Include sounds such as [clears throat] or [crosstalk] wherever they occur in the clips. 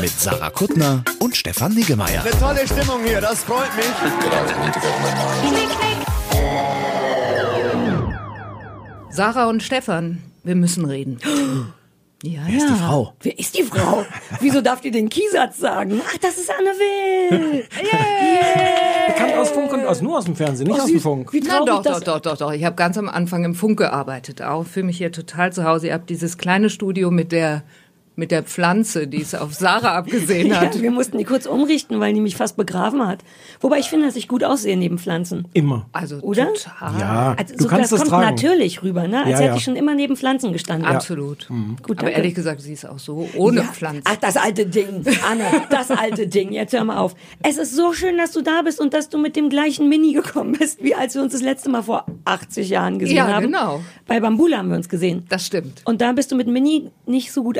Mit Sarah Kuttner und Stefan Niggemeier. Tolle Stimmung hier, das freut mich. Sarah und Stefan, wir müssen reden. [gasps] Ja, Wer ist die Frau? Wer ist die Frau? [laughs] Wieso darf die den Kiesatz sagen? Ach, das ist Anne Will. [laughs] Bekannt aus Funk und aus, nur aus dem Fernsehen, nicht Oh, aus dem. Funk. Wie Na traurig doch, das doch, doch, doch, doch. Ich habe ganz am Anfang im Funk gearbeitet. Auch fühle mich hier total zu Hause. Ihr habt dieses kleine Studio mit der mit der Pflanze, die es auf Sarah abgesehen [laughs] hat. Ja, wir mussten die kurz umrichten, weil die mich fast begraven hat. Wobei ich finde, dass ich gut aussehe neben Pflanzen. Immer. Also Oder? total. Ja, Also, du so, kannst das das kommt tragen. natürlich rüber, ne? Als Ja, hätte ja. ich schon immer neben Pflanzen gestanden. Absolut. Gut, Aber ehrlich gesagt, sie ist auch so ohne Ja. Pflanze. Ach, das alte Ding. Anne, das alte Ding. Jetzt hör mal auf. Es ist so schön, dass du da bist und dass du mit dem gleichen Mini gekommen bist, wie als wir uns das letzte Mal vor 80 Jahren gesehen Ja, haben. genau. Bei Bambula haben wir uns gesehen. Das stimmt. Und da bist du mit Mini nicht so gut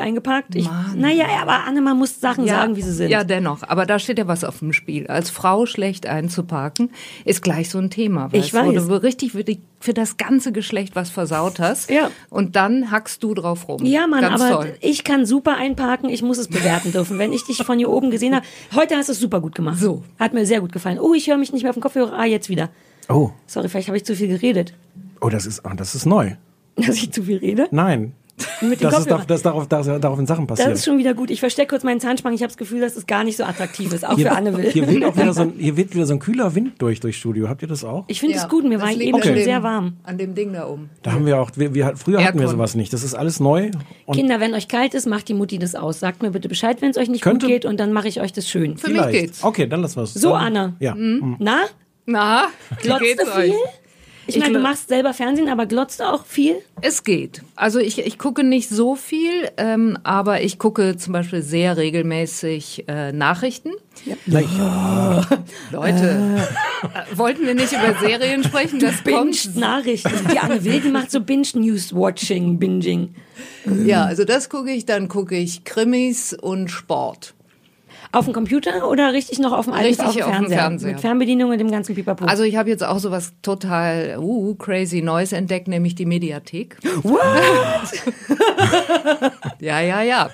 eingepackt. Ich, naja, aber Anne, man muss Sachen sagen, wie sie sind. Ja, dennoch. Aber da steht ja was auf dem Spiel. Als Frau schlecht einzuparken, ist gleich so ein Thema. Ich weißt, weiß. Wo du richtig für, die, für das ganze Geschlecht was versaut hast. Ja. Und dann hackst du drauf rum. Ja, Mann, Ganz aber toll. ich kann super einparken, ich muss es bewerten dürfen. Wenn ich dich von hier oben gesehen habe, heute hast du es super gut gemacht. So. Hat mir sehr gut gefallen. Oh, ich höre mich nicht mehr auf dem Kopfhörer. Ah, jetzt wieder. Oh, Sorry, vielleicht habe ich zu viel geredet. oh, das ist, oh, das ist neu. [laughs] Dass ich zu viel rede? Nein. Mit dem Das ist, Kopfhörer. da- das darauf, das, darauf in Sachen Das passiert. ist schon wieder gut. Ich verstecke kurz meinen Zahnspangen. Ich habe das Gefühl, dass es gar nicht so attraktiv ist, auch hier, für Anne Will. hier weht auch wieder so ein, [laughs] hier weht wieder so ein kühler Wind durch durchs Studio. Habt ihr das auch? Ich finde Ja, es gut. Mir das war eben an schon dem- sehr warm. An dem Ding da oben. Da haben wir auch, wir, wir, früher hatten wir sowas nicht. Das ist alles neu. Und Kinder, wenn euch kalt ist, macht die Mutti das aus. Sagt mir bitte Bescheid, wenn es euch nicht Könnte- gut geht und dann mache ich euch das schön. Für mich vielleicht. geht's. Okay, dann lassen wir es. So, Anne. Ja. Na? Na, wie Glotzt geht's du euch? Viel? Ich meine, du machst selber Fernsehen, aber glotzt du auch viel? Es geht. Also ich, ich gucke nicht so viel, ähm, aber ich gucke zum Beispiel sehr regelmäßig äh, Nachrichten. Na, ja. [laughs] Leute, äh, wollten wir nicht über Serien sprechen? Das Binge kommt. Nachrichten. Die Anne Will, die macht so Binge-News-Watching, Binging. Ja, also das gucke ich. Dann gucke ich Krimis und Sport. Auf dem Computer oder richtig noch auf dem alten Richtig auf dem auf dem Fernseher? Fernseher. Mit Fernbedienung und dem ganzen Pipapo. Also ich habe jetzt auch sowas total uh, crazy Neues entdeckt, nämlich die Mediathek. What? [laughs] Ja, ja, ja.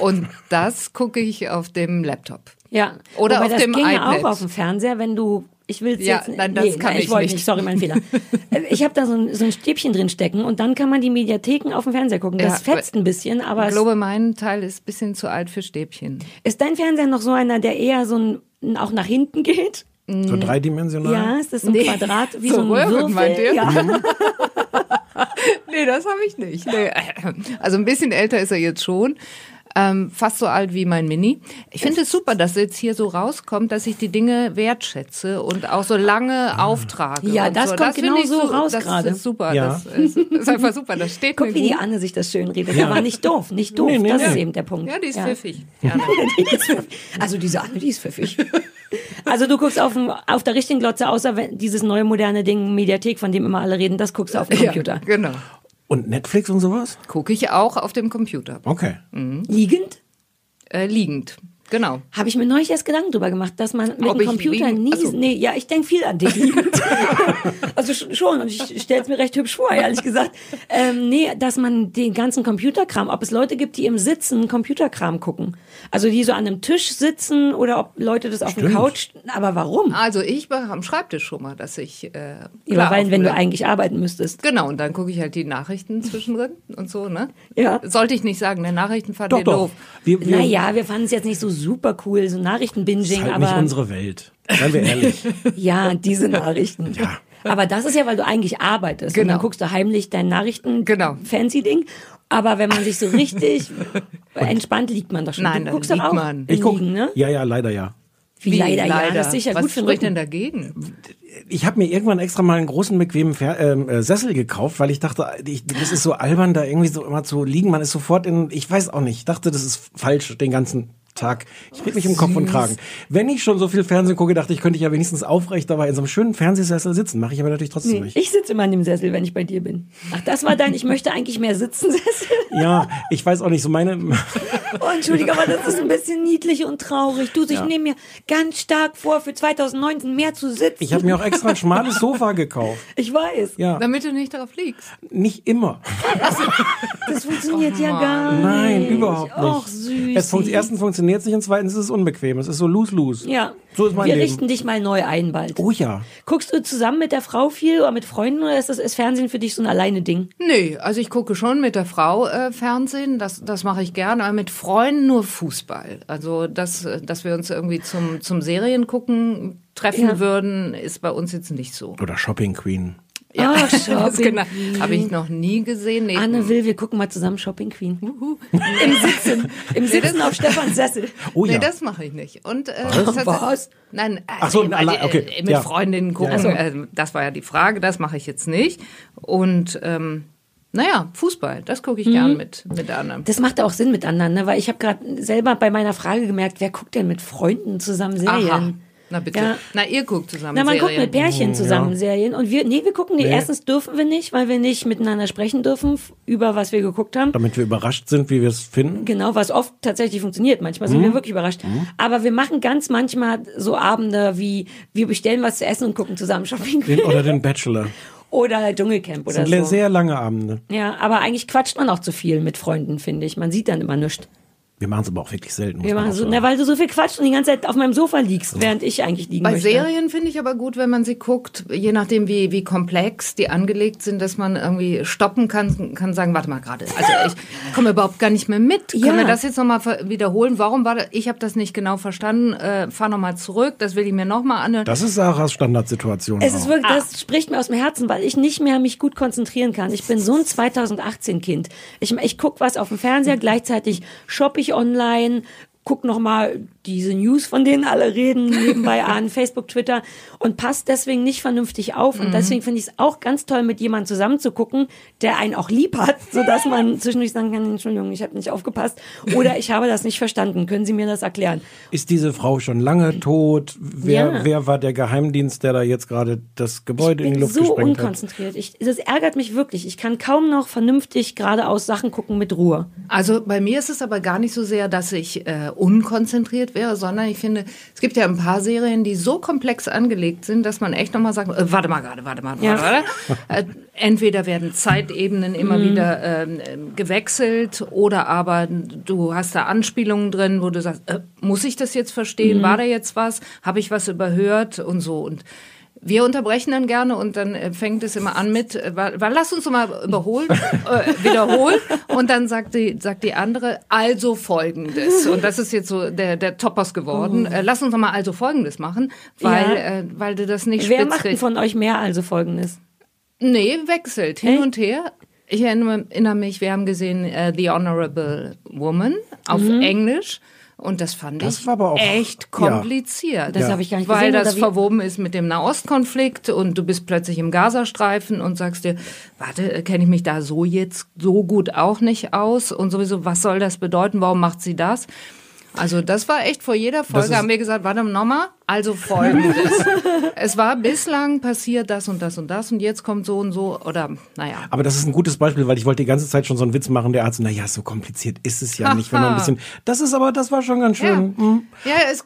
Und das gucke ich auf dem Laptop. ja. Oder Wobei auf das dem ging iPad. auch auf dem Fernseher, wenn du ich will Ja, jetzt nein, das kann ich, ich wollte nicht. nicht. Sorry, mein Fehler. [laughs] Äh, Ich habe da so ein, so ein Stäbchen drin stecken und dann kann man die Mediatheken auf dem Fernseher gucken. Das Ja, fetzt ein bisschen, aber Ich es glaube, mein Teil ist ein bisschen zu alt für Stäbchen. ist dein Fernseher noch so einer, der eher so ein, auch nach hinten geht? So dreidimensional. Ja, ist das so ein Nee. Quadrat wie So so, ein Röhren, Würfel? meint ihr? Ja. [laughs] [laughs] Nee, das habe ich nicht. Nee. Also ein bisschen älter ist er jetzt schon. Ähm, fast so alt wie mein Mini. Ich finde es super, dass jetzt hier so rauskommt, dass ich die Dinge wertschätze und auch so lange auftrage. Ja, das so. kommt finde genau ich so raus das gerade. ist super. Ja. Das ist, ist einfach super. Das steht Guck, mir wie die gut. Anne sich das schön redet. Aber nicht doof, nicht doof. Nee, nee, das nee. ist eben der Punkt. Ja, die ist ja. pfiffig. [laughs] Ja. Die ist pfiffig. Also diese Anne, die ist pfiffig. Also du guckst auf, dem, auf der richtigen Glotze, außer wenn dieses neue moderne Ding, Mediathek, von dem immer alle reden, das guckst du auf dem Computer. Ja, genau. Und Netflix und sowas? Gucke ich auch auf dem Computer. Okay. Liegend? Äh, liegend. Genau. Habe ich mir neulich erst Gedanken drüber gemacht, dass man mit Ob dem Computer nie... So. Nee, ja, ich denke viel an dich [laughs] also sch- schon, und ich stelle es mir recht hübsch vor, ehrlich gesagt. Ähm, nee, dass man den ganzen Computerkram, ob es Leute gibt, die im Sitzen Computerkram gucken. Also die so an einem Tisch sitzen oder ob Leute das auf dem Stimmt. Couch... Aber warum? Also ich war am Schreibtisch schon mal, dass ich äh, Ja, weil wenn du eigentlich arbeiten müsstest. Genau, und dann gucke ich halt die Nachrichten zwischendrin und so, ne? Ja. Sollte ich nicht sagen, ne? Nachrichten fand Doch, ihr doch. doof. Wir, wir, Naja, wir fanden es jetzt nicht so super cool, so ist Nachrichtenbinging, halt nicht aber unsere Welt. Seien wir ehrlich. [laughs] ja, diese Nachrichten. Ja. Aber das ist ja, weil du eigentlich arbeitest. Und Genau. dann guckst du heimlich dein Nachrichten Genau. fancy Ding. Aber wenn man sich so richtig [laughs] entspannt liegt man doch schon. Nein, du dann guckst doch liegt auch man. Ich guck, Liegen, ne? Ja, ja, leider ja. Wie, leider, ja, das ist sicher Was gut für spricht denn dagegen? Ich habe mir irgendwann extra mal einen großen, bequemen Fer ähm, äh, Sessel gekauft, weil ich dachte, ich, das ist so albern, da irgendwie so immer zu liegen. Man ist sofort in, ich weiß auch nicht, ich dachte, das ist falsch den ganzen Tag. Ich rede mich im Kopf und Kragen. Wenn ich schon so viel Fernsehen gucke, dachte ich, könnte ich ja wenigstens aufrecht dabei in so einem schönen Fernsehsessel sitzen. Mache ich aber natürlich trotzdem Nee, nicht. ich sitze immer in dem Sessel, wenn ich bei dir bin. Ach, das war dein, ich möchte eigentlich mehr sitzen [laughs] Sessel. Ja, ich weiß auch nicht, so meine, Oh, Entschuldige, aber das ist ein bisschen niedlich und traurig. Du, ich nehme mir ganz stark vor, für 2019 mehr zu sitzen. ich habe mir auch extra ein schmales Sofa gekauft. Ich weiß. Ja, Damit du nicht darauf liegst. nicht immer. Das funktioniert ja gar nicht. Nein, überhaupt nicht. Och, süß. Es funkt, erstens funktioniert es nicht und zweitens ist es unbequem. Es ist so lose-lose. Ja. So ist mein Wir Leben. richten dich mal neu ein bald. Oh ja. Guckst du zusammen mit der Frau viel oder mit Freunden oder ist das ist Fernsehen für dich so ein alleine Ding? Nee, also ich gucke schon mit der Frau äh, Fernsehen, das, das mache ich gerne, aber mit Freunden nur Fußball. Also, dass, dass wir uns irgendwie zum, zum Serien gucken treffen Ja. würden, ist bei uns jetzt nicht so. Oder Shopping Queen. Ja, oh, [laughs] Shopping genau, habe ich noch nie gesehen. Nee. Anne will, wir gucken mal zusammen Shopping Queen. Im Sitzen. Im Sitzen auf Stefans Sessel. Oh ja. Nee, das mache ich nicht. Und äh, Was? Was? Nein, äh, Ach so, äh, allein- okay, äh, mit ja. Freundinnen gucken, Ja, ja. äh, das war ja die Frage, das mache ich jetzt nicht. Und ähm, naja, Fußball, das gucke ich Mhm. gern mit, mit anderen. Das macht auch Sinn mit anderen, ne? weil ich habe gerade selber bei meiner Frage gemerkt, wer guckt denn mit Freunden zusammen Serien? Aha. Na bitte. Ja. Na, ihr guckt zusammen Na, man Serien. guckt mit Pärchen zusammen Serien und wir, nee, wir gucken die. Nee. Erstens dürfen wir nicht, weil wir nicht miteinander sprechen dürfen über was wir geguckt haben. Damit wir überrascht sind, wie wir es finden. Genau, was oft tatsächlich funktioniert. Manchmal Mhm. sind wir wirklich überrascht. Aber wir machen ganz manchmal so Abende wie, wir bestellen was zu essen und gucken zusammen Shopping Den, oder den [laughs] Bachelor. oder Dschungelcamp Das oder sind le- so. sehr lange Abende. Ja, aber eigentlich quatscht man auch zu viel mit Freunden, finde ich. Man sieht dann immer nichts. Wir machen es aber auch wirklich selten. Wir machen so, na, weil du so viel quatscht und die ganze Zeit auf meinem Sofa liegst, während ich eigentlich liegen Bei möchte. Serien finde ich aber gut, wenn man sie guckt, je nachdem wie, wie komplex die angelegt sind, dass man irgendwie stoppen kann, kann sagen, warte mal gerade, also ich komme überhaupt gar nicht mehr mit. Ja. Können wir das jetzt nochmal wiederholen? Warum war das? Ich habe das nicht genau verstanden. Äh, fahr nochmal zurück, das will ich mir nochmal anhören. Das ist Sarahs Standardsituation. Es ist auch. wirklich, das spricht mir aus dem Herzen, weil ich nicht mehr mich gut konzentrieren kann. Ich bin so ein [laughs] 2018-Kind. Ich, ich guck was auf dem Fernseher, gleichzeitig shoppe ich online, guck noch mal diese News, von denen alle reden, nebenbei [laughs] an, Facebook, Twitter und passt deswegen nicht vernünftig auf. Und deswegen finde ich es auch ganz toll, mit jemandem zusammen zu gucken, der einen auch lieb hat, sodass man [laughs] zwischendurch sagen kann, Entschuldigung, ich habe nicht aufgepasst oder ich habe das nicht verstanden. Können Sie mir das erklären? Ist diese Frau schon lange tot? Wer, Ja. wer war der Geheimdienst, der da jetzt gerade das Gebäude in die bin Luft so gesprengt hat? unkonzentriert. Ich, das ärgert mich wirklich. Ich kann kaum noch vernünftig geradeaus Sachen gucken mit Ruhe. Also bei mir ist es aber gar nicht so sehr, dass ich äh, unkonzentriert wäre, sondern ich finde, es gibt ja ein paar Serien, die so komplex angelegt sind, dass man echt nochmal sagt, äh, warte mal gerade, warte mal, Ja. warte. Äh, entweder werden Zeitebenen immer wieder ähm, ähm, gewechselt oder aber du hast da Anspielungen drin, wo du sagst, äh, muss ich das jetzt verstehen? War da jetzt was? Habe ich was überhört? Und so. Und wir unterbrechen dann gerne und dann äh, fängt es immer an mit, äh, weil, weil lass uns mal überholen, [laughs] äh, wiederholen und dann sagt die, sagt die andere, also folgendes. Und das ist jetzt so der, der Topos geworden. Äh, lass uns noch mal also folgendes machen, weil, Ja. äh, weil du das nicht Wer macht denn von euch mehr also folgendes? Nee, wechselt hin Echt? und her. Ich erinnere, mich, wir haben gesehen äh, The Honorable Woman auf Mhm. Englisch. Und das fand Das ich war aber auch- echt ja. kompliziert. Das habe ich gar nicht Weil gesehen. das verwoben ist mit dem Nahostkonflikt und du bist plötzlich im Gazastreifen und sagst dir, warte, kenne ich mich da so jetzt so gut auch nicht aus und sowieso, was soll das bedeuten? Warum macht sie das? Also das war echt vor jeder Folge haben wir gesagt, warte nochmal, also folgendes. [laughs] es war bislang passiert das und das und das und jetzt kommt so und so oder naja. Aber das ist ein gutes Beispiel, weil ich wollte die ganze Zeit schon so einen Witz machen, der Arzt, na ja, so kompliziert ist es ja [laughs] nicht, wenn man ein bisschen, das ist aber, das war schon ganz Ja, schön. hm. ja es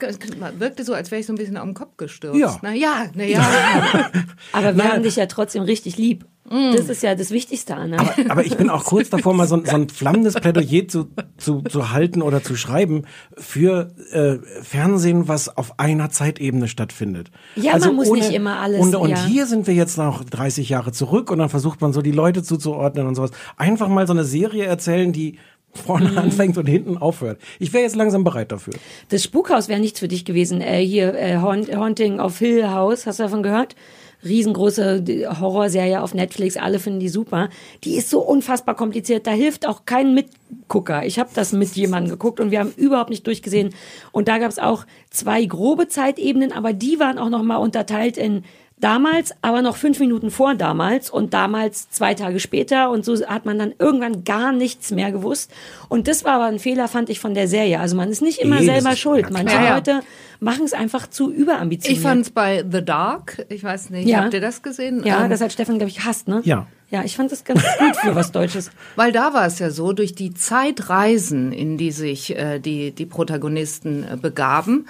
wirkte so, als wäre ich so ein bisschen auf den Kopf gestürzt. Ja. Na ja, na ja. [laughs] Aber wir Nein. haben dich ja trotzdem richtig lieb. Mm. Das ist ja das Wichtigste, Anna. Aber ich bin auch kurz [laughs] davor, mal so, ein- so ein flammendes Plädoyer zu, zu, zu halten oder zu schreiben für äh, Fernsehen, was auf einer Zeitebene stattfindet. Also Ja, man muss nicht immer alles, Und, und ja. hier sind wir jetzt noch 30 Jahre zurück und dann versucht man so die Leute zuzuordnen und sowas. Einfach mal so eine Serie erzählen, die vorne Mhm. anfängt und hinten aufhört. Ich wäre jetzt langsam bereit dafür. Das Spukhaus wäre nichts für dich gewesen. Äh, hier, äh, Haunt- Haunting of Hill House, hast du davon gehört? Riesengroße Horrorserie auf Netflix, alle finden die super. Die ist so unfassbar kompliziert, da hilft auch kein Mitgucker. Ich habe das mit jemandem geguckt und wir haben überhaupt nicht durchgesehen. Und da gab es auch zwei grobe Zeitebenen, aber die waren auch nochmal unterteilt in damals, aber noch fünf Minuten vor damals und damals zwei Tage später und so hat man dann irgendwann gar nichts mehr gewusst. Und das war aber ein Fehler, fand ich, von der Serie. Also man ist nicht immer Nee, selber schuld. Manche. Ja, ja. Leute machen es einfach zu überambitioniert. Ich fand es bei The Dark, ich weiß nicht, Ja. habt ihr das gesehen? ja, Ähm, das hat Stefan, glaube ich, hasst, ne? Ja. Ja, ich fand das ganz gut für was Deutsches. [laughs] Weil da war es ja so, durch die Zeitreisen, in die sich äh, die, die Protagonisten äh, begaben,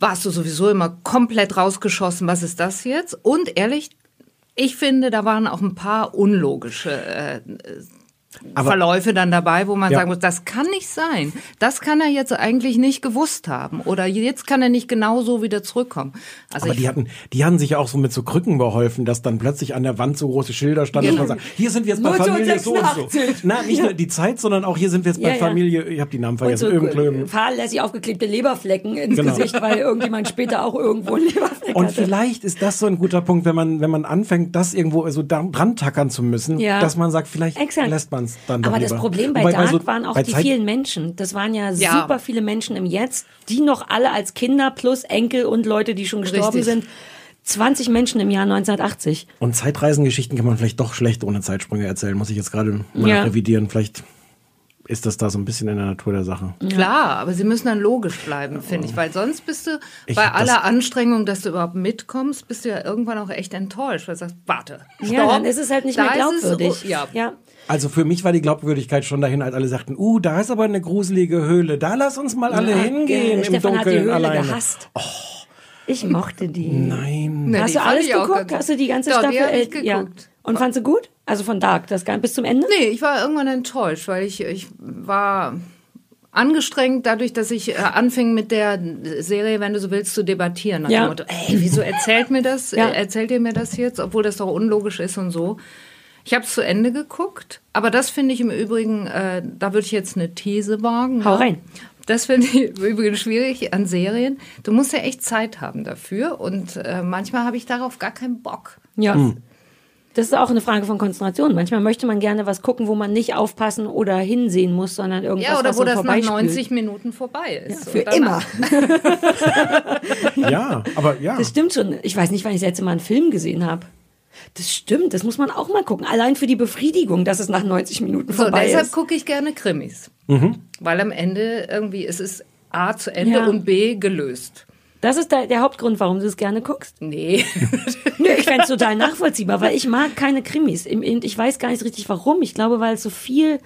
warst du sowieso immer komplett rausgeschossen, was ist das jetzt? Und ehrlich, ich finde, da waren auch ein paar unlogische äh, Aber- Verläufe dann dabei, wo man Ja. sagen muss, das kann nicht sein. Das kann er jetzt eigentlich nicht gewusst haben. Oder jetzt kann er nicht genau so wieder zurückkommen. Also Aber die hatten, die haben sich ja auch so mit so Krücken beholfen, dass dann plötzlich an der Wand so große Schilder standen, dass man sagt, hier sind wir jetzt bei Familie so und so. 1986. Na, nicht nur die Zeit, sondern auch hier sind wir jetzt bei Ja, ja. Familie, ich habe die Namen Und vergessen, so Ögenklöben. fahrlässig aufgeklebte Leberflecken ins Genau. Gesicht, weil irgendjemand später auch irgendwo einen Leberfleck Und hatte. vielleicht ist das so ein guter Punkt, wenn man, wenn man anfängt, das irgendwo so dran tackern zu müssen, Ja. dass man sagt, vielleicht Exakt. lässt man es dann Aber das lieber. Problem bei Wobei Dark so- waren auch die Zeit- vielen Menschen. Das waren ja, Ja. super viele Menschen im Jetzt, die noch alle als Kinder plus Enkel und Leute, die schon gestorben Richtig. sind. 20 Menschen im Jahr 1980. Und Zeitreisengeschichten kann man vielleicht doch schlecht ohne Zeitsprünge erzählen, muss ich jetzt gerade mal Ja. revidieren. Vielleicht ist das da so ein bisschen in der Natur der Sache. Klar, aber sie müssen dann logisch bleiben, finde ich, weil sonst bist du Ich bei hab das- aller Anstrengung, dass du überhaupt mitkommst, bist du ja irgendwann auch echt enttäuscht, weil du sagst, warte, stopp, Ja, dann ist es halt nicht da mehr ist es- glaubwürdig. ja. ja. Also für mich war die Glaubwürdigkeit schon dahin, als alle sagten, uh, da ist aber eine gruselige Höhle, da lass uns mal alle hingehen im Stefan hat die Dunkeln Höhle alleine. gehasst. Ich mochte die. Nein. Ne, Hast die du alles geguckt? Hast du die ganze Doch, Staffel? die hab ich äh, ja. geguckt. Und fandst du gut? Also von Dark, das gar- bis zum Ende? Nee, ich war irgendwann enttäuscht, weil ich, ich war angestrengt dadurch, dass ich äh, anfing mit der Serie, wenn du so willst, zu debattieren. Nach Ja. dem Motto, ey, wieso erzählt mir das? Ja. Äh, Erzählt ihr mir das jetzt, obwohl das doch unlogisch ist und so. Ich habe es zu Ende geguckt, aber das finde ich im Übrigen, äh, da würde ich jetzt eine These wagen. Hau ja. rein. Das finde ich im Übrigen schwierig an Serien. Du musst ja echt Zeit haben dafür und äh, manchmal habe ich darauf gar keinen Bock. Ja. Hm. Das ist auch eine Frage von Konzentration. Manchmal möchte man gerne was gucken, wo man nicht aufpassen oder hinsehen muss, sondern irgendwas, Ja, oder was wo das nach vorbeispült. 90 Minuten vorbei ist. Für Und danach- immer. [laughs] [laughs] Ja, aber ja. Das stimmt schon. Ich weiß nicht, wann ich das letzte Mal einen Film gesehen habe. Das stimmt, das muss man auch mal gucken. Allein für die Befriedigung, dass es nach 90 Minuten So, vorbei deshalb ist. gucke ich gerne Krimis. Mhm. Weil am Ende irgendwie es ist A zu Ende Ja. und B gelöst. Das ist der, der Hauptgrund, warum du es gerne guckst. Nee. [laughs] Nö, ich fände es total nachvollziehbar, weil ich mag keine Krimis. Im- im- Ich weiß gar nicht richtig warum. Ich glaube, weil es so viel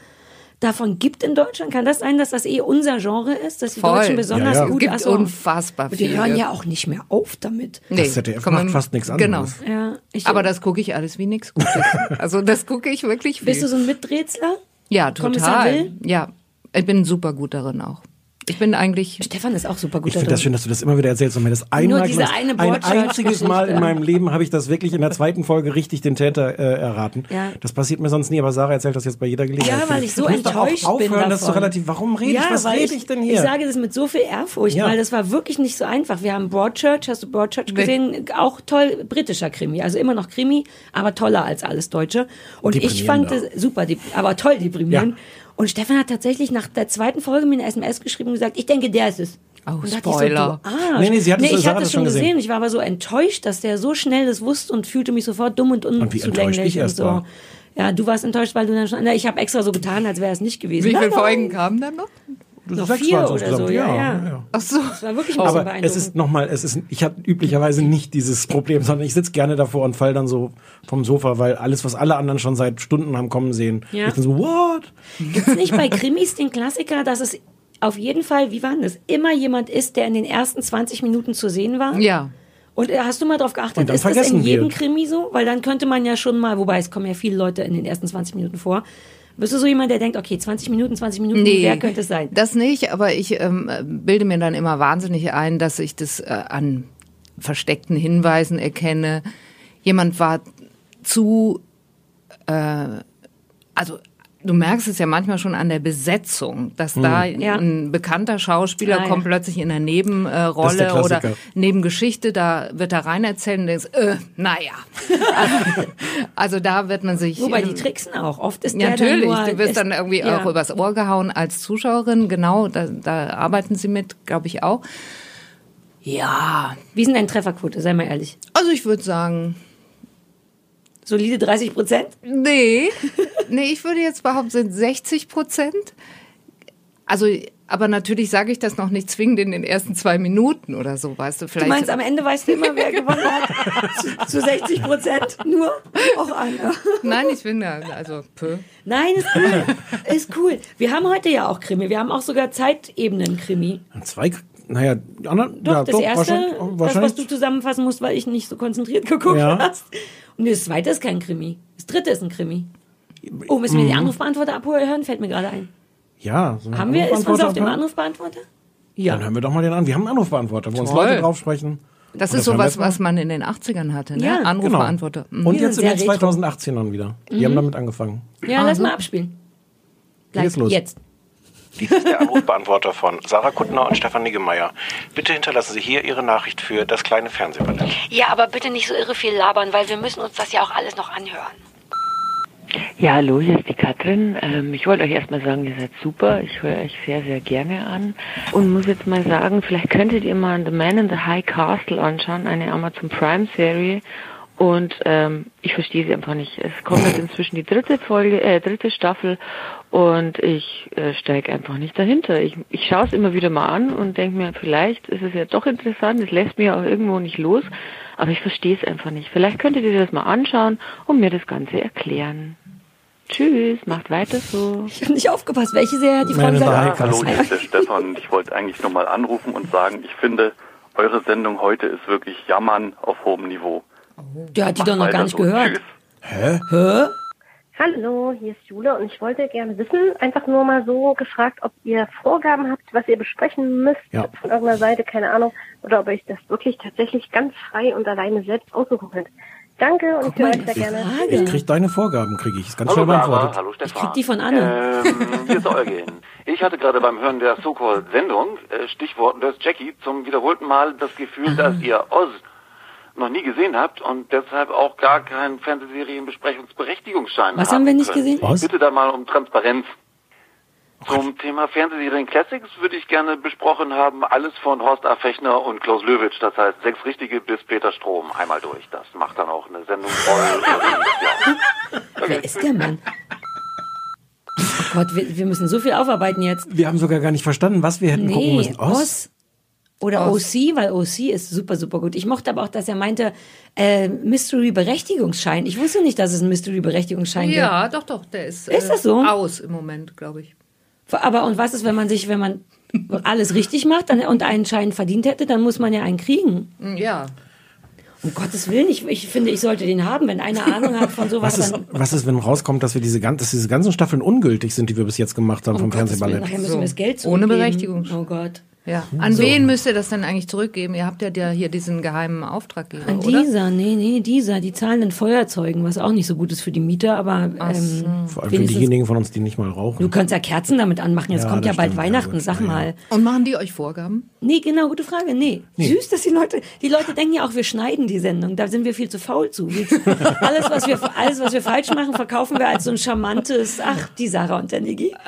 davon gibt in Deutschland. Kann das sein, dass das eh unser Genre ist, dass die Voll. Deutschen besonders Ja, ja. gut Gibt ach so. unfassbar Die viele. hören ja auch nicht mehr auf damit. Nee, ZDF kann man- macht fast nichts Genau. anderes. Ja, ich, Aber das gucke ich alles wie nichts Gutes. [laughs] Also das gucke ich wirklich viel. bist du so ein Miträtsler? ja, total. Will? Ja, ich bin super gut darin auch. Ich bin eigentlich Stefan ist auch super gut Ich finde da das schön, dass du das immer wieder erzählst und mir das einmal diese gemacht- eine ein einziges Mal in meinem Leben habe ich das wirklich in der zweiten Folge richtig den Täter äh, erraten. Ja. Das passiert mir sonst nie, aber Sarah erzählt das jetzt bei jeder Gelegenheit. Ja, weil ich so Du musst doch auch enttäuscht bin aufhören, dass du davon. relativ, warum rede ich, was rede ich denn hier? Ich sage das mit so viel Ehrfurcht, Ja. weil das war wirklich nicht so einfach. Wir haben Broadchurch, hast du Broadchurch Nee. gesehen? Auch toll, britischer Krimi. Also immer noch Krimi, aber toller als alles Deutsche. Und ich fand das Deprimierender. super, aber toll deprimierend. Ja. Und Stefan hat tatsächlich nach der zweiten Folge mir eine SMS geschrieben und gesagt, ich denke, der ist es. Oh, und Spoiler. Ich so, du Arsch. Nee, nee, sie hat es- ich hatte hat es schon gesehen. gesehen. Ich war aber so enttäuscht, dass der so schnell das wusste und fühlte mich sofort dumm und Und wie enttäuscht unzulänglich ich und erst so. war. Ja, du warst enttäuscht, weil du dann schon. Na, ich habe extra so getan, als wäre es nicht gewesen. Wie viele. Folgen kamen dann noch? Noch Sechs vier waren's oder insgesamt. so, ja, ja. Ach so. Das war wirklich ein Aber es ist nochmal, es ist, ich habe üblicherweise nicht dieses Problem, sondern ich sitze gerne davor und fall dann so vom Sofa, weil alles, was alle anderen schon seit Stunden haben kommen sehen, Ja. ich bin so, what? Gibt's nicht bei Krimis den Klassiker, dass es auf jeden Fall, wie war denn das, immer jemand ist, der in den ersten 20 Minuten zu sehen war? Ja. Und äh, hast du mal drauf geachtet, Und dann ist das in vergessen jedem wird. Krimi so? Weil dann könnte man ja schon mal, wobei es kommen ja viele Leute in den ersten 20 Minuten vor. Bist du so jemand, der denkt, okay, 20 Minuten, 20 Minuten, wer könnte es sein? Das nicht, aber ich ähm, bilde mir dann immer wahnsinnig ein, dass ich das äh, an versteckten Hinweisen erkenne. Jemand war zu, äh, also du merkst es ja manchmal schon an der Besetzung, dass da Ja. ein bekannter Schauspieler Ah, ja. kommt plötzlich in einer Nebenrolle der oder. Nebengeschichte, da wird er rein erzählen und denkst, äh, naja. also, [laughs] also da wird man sich... Wobei die tricksen auch. Oft ist Ja, der natürlich, dann nur, du wirst ist- dann irgendwie ja. auch übers Ohr gehauen als Zuschauerin, genau, da, da arbeiten sie mit, glaube ich auch. Ja, Wie ist denn deine Trefferquote, sei mal ehrlich? Also ich würde sagen, Solide 30 Prozent? nee, nee, ich würde jetzt behaupten, sind 60 Prozent. Also, aber natürlich sage ich das noch nicht zwingend in den ersten zwei Minuten oder so, weißt du, Du vielleicht. meinst, am Ende weißt du immer, wer gewonnen hat? [laughs] zu, zu 60 Prozent nur? Auch Anna. Nein, ich finde, also, pö. Nein, ist cool. Ist cool. Wir haben heute ja auch Krimi. Wir haben auch sogar Zeitebenen-Krimi. Zwei, naja, die anderen, Doch, ja, das doch, erste, wahrscheinlich, das, was du zusammenfassen musst, weil ich nicht so konzentriert geguckt Ja. hast. Und das zweite ist kein Krimi. Das dritte ist ein Krimi. Oh, müssen Mhm. wir die Anrufbeantworter abhören? Fällt mir gerade ein. ja. so Haben wir, ist uns auf dem? Anrufbeantworter? Dann Ja. hören wir doch mal den an. Wir haben einen Anrufbeantworter, wo uns Toll. Leute drauf sprechen. Das ist sowas, was man in den 80ern hatte, ne? Ja, genau. Anrufbeantworter. Mhm. Und jetzt sind in den sehr retro. 2018ern wieder. Die haben damit angefangen. Ja, lass mal abspielen. Gleich, geht's los. Jetzt. Dies ist der Anrufbeantworter von Sarah Kuttner und Stefan Niggemeier. Bitte hinterlassen Sie hier Ihre Nachricht für das kleine Fernsehballett. Ja, aber bitte nicht so irre viel labern, weil wir müssen uns das ja auch alles noch anhören. Ja, hallo, hier ist die Katrin. Ähm, ich wollte euch erstmal sagen, ihr seid super. Ich höre euch sehr, sehr gerne an. Und muss jetzt mal sagen, vielleicht könntet ihr mal The Man in the High Castle anschauen, eine Amazon Prime Serie. Und ähm, ich verstehe sie einfach nicht. Es kommt jetzt inzwischen die dritte Folge, äh, dritte Staffel und ich äh, steige einfach nicht dahinter. Ich, ich schaue es immer wieder mal an und denke mir, vielleicht ist es ja doch interessant, es lässt mich auch irgendwo nicht los, aber ich verstehe es einfach nicht. Vielleicht könntet ihr das mal anschauen und mir das Ganze erklären. Tschüss, macht weiter so. Ich habe nicht aufgepasst. Welche Serie hat die Frau gesagt? hallo, hier ist der Stefan. Ich wollte eigentlich nur mal anrufen und sagen, ich finde, eure Sendung heute ist wirklich Jammern auf hohem Niveau. Der hat die doch noch gar nicht so. gehört. Tschüss. Hä? Hä? Hallo, hier ist Jule und ich wollte gerne wissen, einfach nur mal so gefragt, ob ihr Vorgaben habt, was ihr besprechen müsst Ja. von irgendeiner Seite, keine Ahnung, oder ob ihr euch das wirklich tatsächlich ganz frei und alleine selbst aussuchen könnt. Danke und ich höre euch sehr gerne. Ich Frage. krieg deine Vorgaben, kriege ich. Ist ganz Hallo schnell beantwortet. hallo Stefan. krieg die von Anne. Ähm, hier ist Eugen. Ich hatte gerade beim Hören der So-Called-Sendung, äh, Stichwort das Jackie, zum wiederholten Mal das Gefühl, dass ihr Oz noch nie gesehen habt und deshalb auch gar keinen Fernsehserienbesprechungsberechtigungsschein Was haben wir nicht könnt. gesehen? Was? Ich bitte da mal um Transparenz. Zum Thema Fernsehserien Classics würde ich gerne besprochen haben, alles von Horst A. Fechner und Klaus Löwitsch, das heißt sechs richtige bis Peter Strom, einmal durch. Das macht dann auch eine Sendung voll. [laughs] ja. Wer ist der Mann? Oh Gott, wir, wir müssen so viel aufarbeiten jetzt. Wir haben sogar gar nicht verstanden, was wir hätten gucken Nee, müssen. Oz? Oder OC, weil OC ist super, super gut. Ich mochte aber auch, dass er meinte, äh, Mystery-Berechtigungsschein. Ich wusste nicht, dass es einen Mystery-Berechtigungsschein gibt. Ja, doch, doch, der ist, Ist das so? aus im Moment, glaube ich. Aber und was ist, wenn man sich, wenn man alles richtig macht dann, und einen Schein verdient hätte, dann muss man ja einen kriegen. Ja. Um Gottes Willen, ich, ich finde, ich sollte den haben. Wenn einer Ahnung hat von sowas, Was ist, dann. was ist, wenn rauskommt, dass wir diese, gan- dass diese ganzen Staffeln ungültig sind, die wir bis jetzt gemacht haben vom um Gottes Willen, Fernsehballett? nachher müssen So. wir das Geld Ohne zurückgeben. Berechtigung. Oh Gott. Ja. An wen müsst ihr das denn eigentlich zurückgeben? Ihr habt ja hier diesen geheimen Auftraggeber, An oder? dieser, nee, nee, dieser, die zahlen in Feuerzeugen, was auch nicht so gut ist für die Mieter, aber ähm, Vor allem für diejenigen von uns, die nicht mal du rauchen. kannst ja Kerzen damit anmachen. Jetzt Ja, kommt ja bald stimmt, ja, Weihnachten, gut, sag ja, mal. Und machen die euch Vorgaben? Nee, genau, gute Frage. Nee. Süß, dass die Leute, die Leute denken ja auch, wir schneiden die Sendung. Da sind wir viel zu faul zu. [laughs] Alles, was wir, alles, was wir falsch machen, verkaufen wir als so ein charmantes, ach, die Sarah und der Niggi. [laughs]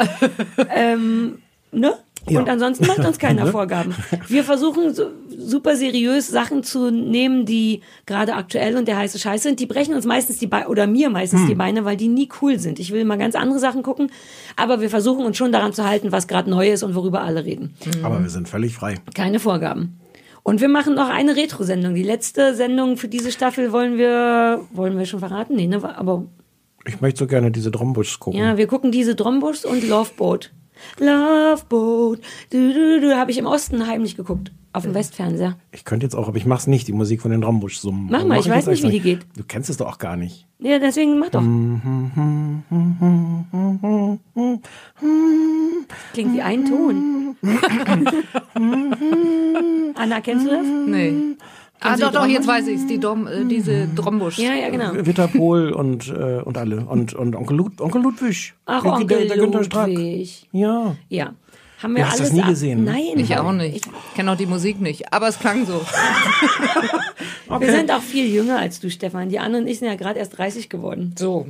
Ähm, ne? Ja. Und ansonsten macht uns keiner [laughs] Vorgaben. Wir versuchen so, super seriös Sachen zu nehmen, die gerade aktuell und der heiße Scheiß sind. Die brechen uns meistens die Beine, oder mir meistens die Beine, weil die nie cool sind. Ich will mal ganz andere Sachen gucken, aber wir versuchen uns schon daran zu halten, was gerade neu ist und worüber alle reden. Aber wir sind völlig frei. Keine Vorgaben. Und wir machen noch eine Retro-Sendung. Die letzte Sendung für diese Staffel wollen wir, wollen wir schon verraten? Nee, ne? Aber Ich möchte so gerne diese Drombuschs gucken. ja, wir gucken diese Drombusch und Loveboat. Loveboat, du, du, du, habe ich im Osten heimlich geguckt. Auf dem Westfernseher. Ich könnte jetzt auch, aber ich mach's nicht, die Musik von den Drombusch summen. Mach mal, ich weiß nicht, wie die geht. Du kennst es doch auch gar nicht. Ja, deswegen mach doch. Klingt wie ein Ton. [laughs] Anna, kennst du das? Nee. Ah, doch, doch, jetzt weiß ich's. Die Dom, äh, diese Drombusch. Ja, ja, genau. Witterpol und, äh, und alle. Und, und Onkel, Lud Onkel Ludwig. Ach, Der- Onkel der, der Günther Strack. Ludwig. Ja. Ja. Haben wir Du hast alles das nie gesehen, ne? Nein. Ich auch nicht. Ich kenne auch die Musik nicht. Aber es klang so. [laughs] Wir sind auch viel jünger als du, Stefan. Die und ich sind ja gerade erst 30 geworden. So.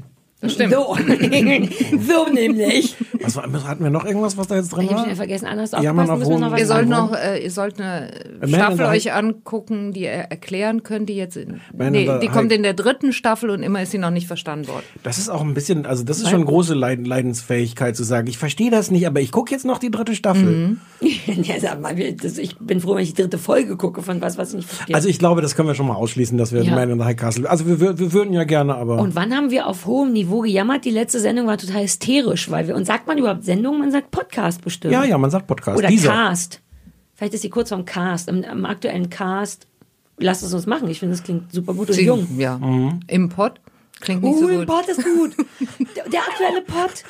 Stimmt. So, [laughs] so nämlich. Was war, hatten wir noch irgendwas, was da jetzt drin Ich habe war? schnell vergessen, anders Ja, man aufpassen, auf müssen wir noch Ihr sollt noch, äh, ihr sollt eine in Staffel euch angucken, die ihr erklären könnt, die jetzt in, Man nee, die kommt in der dritten Staffel und immer ist sie noch nicht verstanden worden. Das ist auch ein bisschen, also das ist schon große Leid Leidensfähigkeit zu sagen, ich verstehe das nicht, aber ich gucke jetzt noch die dritte Staffel. [laughs] ja, sag mal, wir- das, ich bin froh, wenn ich die dritte Folge gucke von was, was ich nicht verstehe. Also ich glaube, das können wir schon mal ausschließen, dass wir Ja. Man in the High Castle, also wir, wir, wir würden ja gerne, aber und wann haben wir auf hohem Niveau gejammert? Die letzte Sendung war total hysterisch, weil wir, und sagt man überhaupt Sendung? Man sagt Podcast bestimmt. ja, ja, man sagt Podcast. Oder Dieser. Cast. Vielleicht ist sie kurz vom Cast. Im, im aktuellen Cast. Lasst es uns machen. Ich finde, das klingt super gut und Sie- jung. Ja. Mhm. Im Pod klingt nicht Oh, so ein gut. Pod ist gut. [laughs] Der, der aktuelle Pod.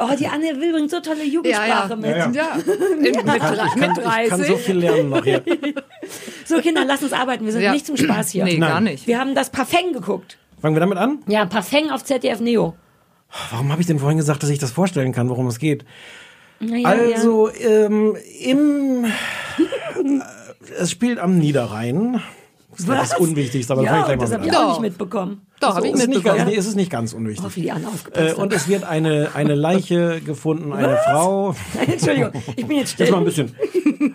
Oh, die Anne Will bringt so tolle Jugendsprache mit. Ja, ja. Ja, in, mit, kann, mit ich kann 30. so viel lernen noch hier. So, Kinder, lasst uns arbeiten. Wir sind Ja. nicht zum Spaß hier. Nee, Nein. gar nicht. Wir haben das Parfeng geguckt. Fangen wir damit an? Ja, Parfeng auf ZDF Neo. Warum habe ich denn vorhin gesagt, dass ich das vorstellen kann, worum es geht? Naja, also ähm, im [laughs] äh, es spielt am Niederrhein. Das ist Was? das Unwichtigste, aber ja, das gleich habe mal ich auch nicht mitbekommen. Doch, habe ich Es ist nicht mitbekommen. ganz, nee, es ist nicht ganz unwichtig. Oh, wie die Anne aufgepasst Äh, und es wird eine, eine [laughs] Leiche gefunden, eine Was? Frau. [laughs] Entschuldigung, ich bin jetzt still. Jetzt mal ein bisschen.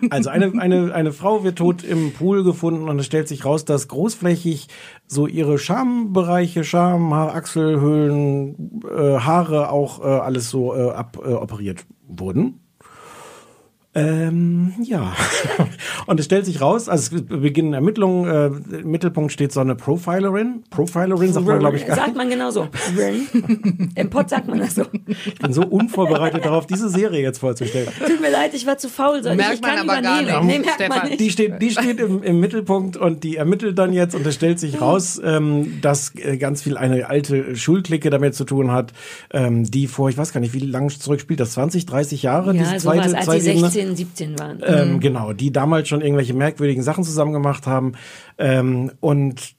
Also eine, eine, eine Frau wird tot im Pool gefunden und es stellt sich raus, dass großflächig so ihre Schambereiche, Scham, Haar, Achselhöhlen, äh, Haare auch äh, alles so äh, aboperiert wurden. Ähm, ja. [laughs] Und es stellt sich raus, also es beginnen Ermittlungen, äh, im Mittelpunkt steht so eine Profilerin. Profilerin sagt man, glaube ich, gar Sagt man genau so. [laughs] Im Pod sagt man das so. Ich bin so unvorbereitet darauf, diese Serie jetzt vorzustellen. Tut mir leid, ich war zu faul. Soll ich, Merkt ich kann man aber gar übernehmen. nicht, Nee, merkt man nicht. Die steht, die steht im, im Mittelpunkt und die ermittelt dann jetzt und es stellt sich raus, ähm, dass äh, ganz viel eine alte Schulklicke damit zu tun hat, ähm, die vor, ich weiß gar nicht, wie lange zurück spielt das, 20, 30 Jahre? Ja, diese sowas, als sie Ebene? 16, 17 waren. Ähm, Genau, die damals schon irgendwelche merkwürdigen Sachen zusammen gemacht haben ähm, und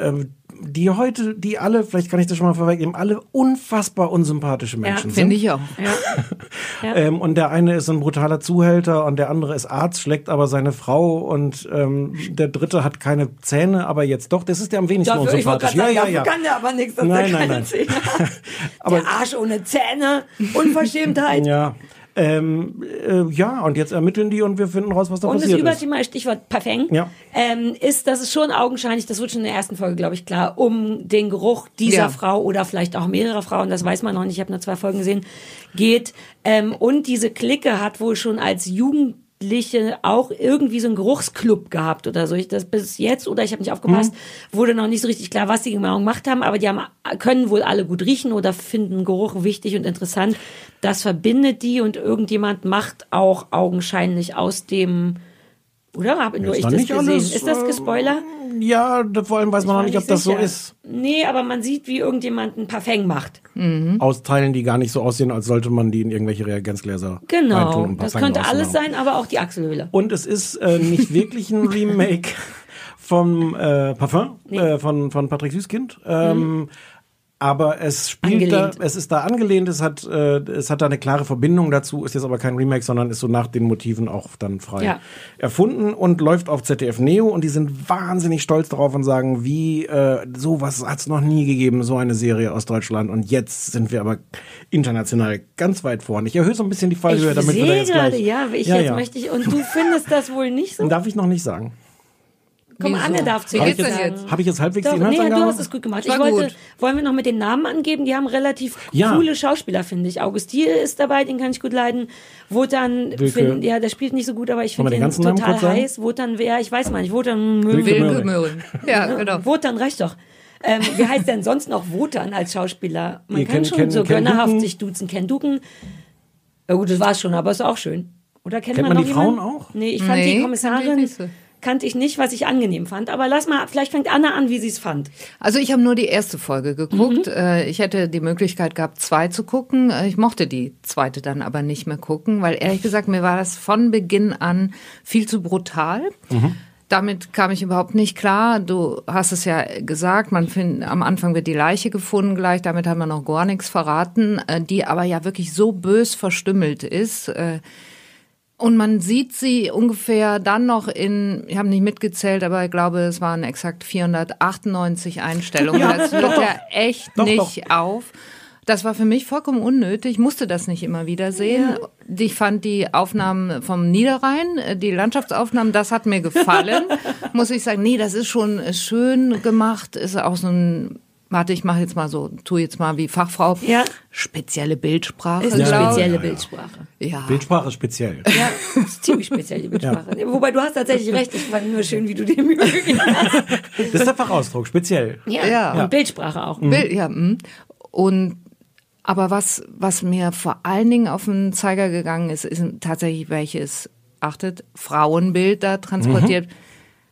ähm, die heute, die alle, vielleicht kann ich das schon mal vorwegnehmen, alle unfassbar unsympathische Menschen sind. Finde ich auch. [laughs] Ja. Ähm, und der eine ist ein brutaler Zuhälter und der andere ist Arzt, schlägt aber seine Frau und ähm, der dritte hat keine Zähne, aber jetzt doch. Das ist der am wenigsten Dafür, unsympathisch. gerade sagen, ja, dafür ja, ja. kann der aber nichts, dass Nein, der nein, keine nein. Zähne [laughs] hat. Aber- der Arsch ohne Zähne, Unverschämtheit. [laughs] Ja. Ähm, äh, ja, und jetzt ermitteln die und wir finden raus, was da Und das passiert ist. Überthema, Stichwort Parfeng, Ja. ähm, ist, dass es schon augenscheinlich, das wird schon in der ersten Folge, glaube ich, klar, um den Geruch dieser Ja. Frau oder vielleicht auch mehrerer Frauen, das weiß man noch nicht, ich habe nur zwei Folgen gesehen, geht. Ähm, und diese Clique hat wohl schon als Jugendliche auch irgendwie so einen Geruchsclub gehabt oder so. Ich das bis jetzt, oder ich habe nicht aufgepasst, wurde noch nicht so richtig klar, was die genau gemacht haben, aber die haben, können wohl alle gut riechen oder finden Geruch wichtig und interessant. Das verbindet die und irgendjemand macht auch augenscheinlich aus dem oder habe nur ich da das nicht gesehen? alles, ist das äh, gespoilert? Ja, vor allem weiß man noch nicht, ob das so sicher. ist. Nee, aber man sieht, wie irgendjemand ein Parfeng macht. Aus Teilen, die gar nicht so aussehen, als sollte man die in irgendwelche Reagenzgläser Genau. und Das Parfum könnte alles sein, aber auch die Achselhöhle. Und es ist äh, nicht [laughs] wirklich ein Remake vom äh, Parfum äh, von, von Patrick Süßkind. Ähm, Aber es spielt da, es ist da angelehnt, es hat, äh, es hat da eine klare Verbindung dazu, ist jetzt aber kein Remake, sondern ist so nach den Motiven auch dann frei Ja. erfunden und läuft auf ZDF Neo und die sind wahnsinnig stolz darauf und sagen, wie äh, sowas hat es noch nie gegeben, so eine Serie aus Deutschland und jetzt sind wir aber international ganz weit vorne. Ich erhöhe so ein bisschen die Fallhöhe, damit wir da jetzt gerade, gleich. ja, ich Ja, jetzt ja. möchte ich, und du findest das wohl nicht [laughs] so? Darf ich noch nicht sagen. Komm, Wieso? Anne darf Wie zuerst geht's denn sagen. jetzt? Habe ich jetzt halbwegs Doch, die nee, Inhaltsangabe? du hast es gut gemacht. Ich wollte, gut. wollen wir noch mit den Namen angeben? Die haben relativ Ja. coole Schauspieler, finde ich. Augustil ist dabei, den kann ich gut leiden. Wotan, find, ja, der spielt nicht so gut, aber ich finde den ihn total heiß. Wotan wer, ich weiß mal nicht. Wotan Wilke Wilke. Möhring. Ja, genau. [laughs] Wotan reicht doch. Ähm, wie heißt denn sonst noch Wotan als Schauspieler? Man Ihr kann kennt- schon kennt- so gönnerhaft Duken? sich duzen. Ken Duken. Ja gut, das war's schon, aber ist auch schön. Oder kennt, Kennt man, man noch die Frauen jemanden? auch? Nee, ich fand Nee, die Kommissarin so. Kannte ich nicht, was ich angenehm fand. Aber lass mal, vielleicht fängt Anna an, wie sie es fand. Also ich habe nur die erste Folge geguckt. Mhm. Äh, Ich hätte die Möglichkeit gehabt, zwei zu gucken. Äh, Ich mochte die zweite dann aber nicht mehr gucken, weil ehrlich gesagt, mir war das von Beginn an viel zu brutal. Damit kam ich überhaupt nicht klar. Du hast es ja gesagt, man find, am Anfang wird die Leiche gefunden gleich, damit haben wir noch gar nichts verraten, äh, die aber ja wirklich so bös verstümmelt ist. Und man sieht sie ungefähr dann noch in, ich habe nicht mitgezählt, aber ich glaube, es waren exakt 498 Einstellungen. Ja, das [laughs] doch, hört doch. ja echt Doch, nicht auf. Das war für mich vollkommen unnötig. Ich musste das nicht immer wieder sehen. Ich fand die Aufnahmen vom Niederrhein, äh, die Landschaftsaufnahmen, das hat mir gefallen. [laughs] Muss ich sagen, nee, das ist schon schön gemacht. Ist auch so ein, warte, ich mache jetzt mal so, tu jetzt mal wie Fachfrau. Ja. Spezielle Bildsprache. Ist eine ich. spezielle Bildsprache. Ja. Bildsprache speziell. Ja, ist ziemlich speziell, die Bildsprache. Wobei du hast tatsächlich recht, ich fand nur schön, wie du dir Mühe gegeben hast. Das ist der Fachausdruck, speziell. Ja, Ja. und Bildsprache auch. Bild, ja. mm. Und aber was, was mir vor allen Dingen auf den Zeiger gegangen ist, ist tatsächlich welches, achtet, Frauenbild da transportiert. Mhm.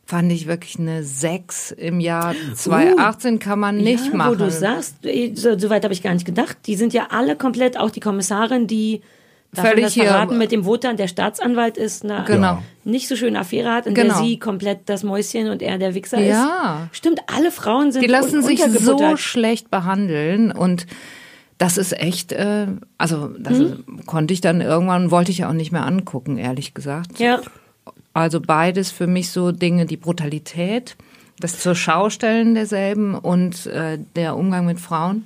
Fand ich wirklich eine 6 im Jahr 2018 kann man nicht ja, machen. Wo du sagst, eh, so, so weit habe ich gar nicht gedacht. Die sind ja alle komplett, auch die Kommissarin, die Völlig das hier- verraten, mit dem Wotan, der Staatsanwalt ist, eine Genau. nicht so schöne Affäre hat, in der Genau. sie komplett das Mäuschen und er der Wichser Ja. ist. Stimmt, alle Frauen sind Die lassen sich so schlecht behandeln und das ist echt, äh, also das Mhm. konnte ich dann irgendwann, wollte ich auch nicht mehr angucken, ehrlich gesagt. Ja. Also beides für mich so Dinge, die Brutalität, das zur Schaustellen derselben und äh, der Umgang mit Frauen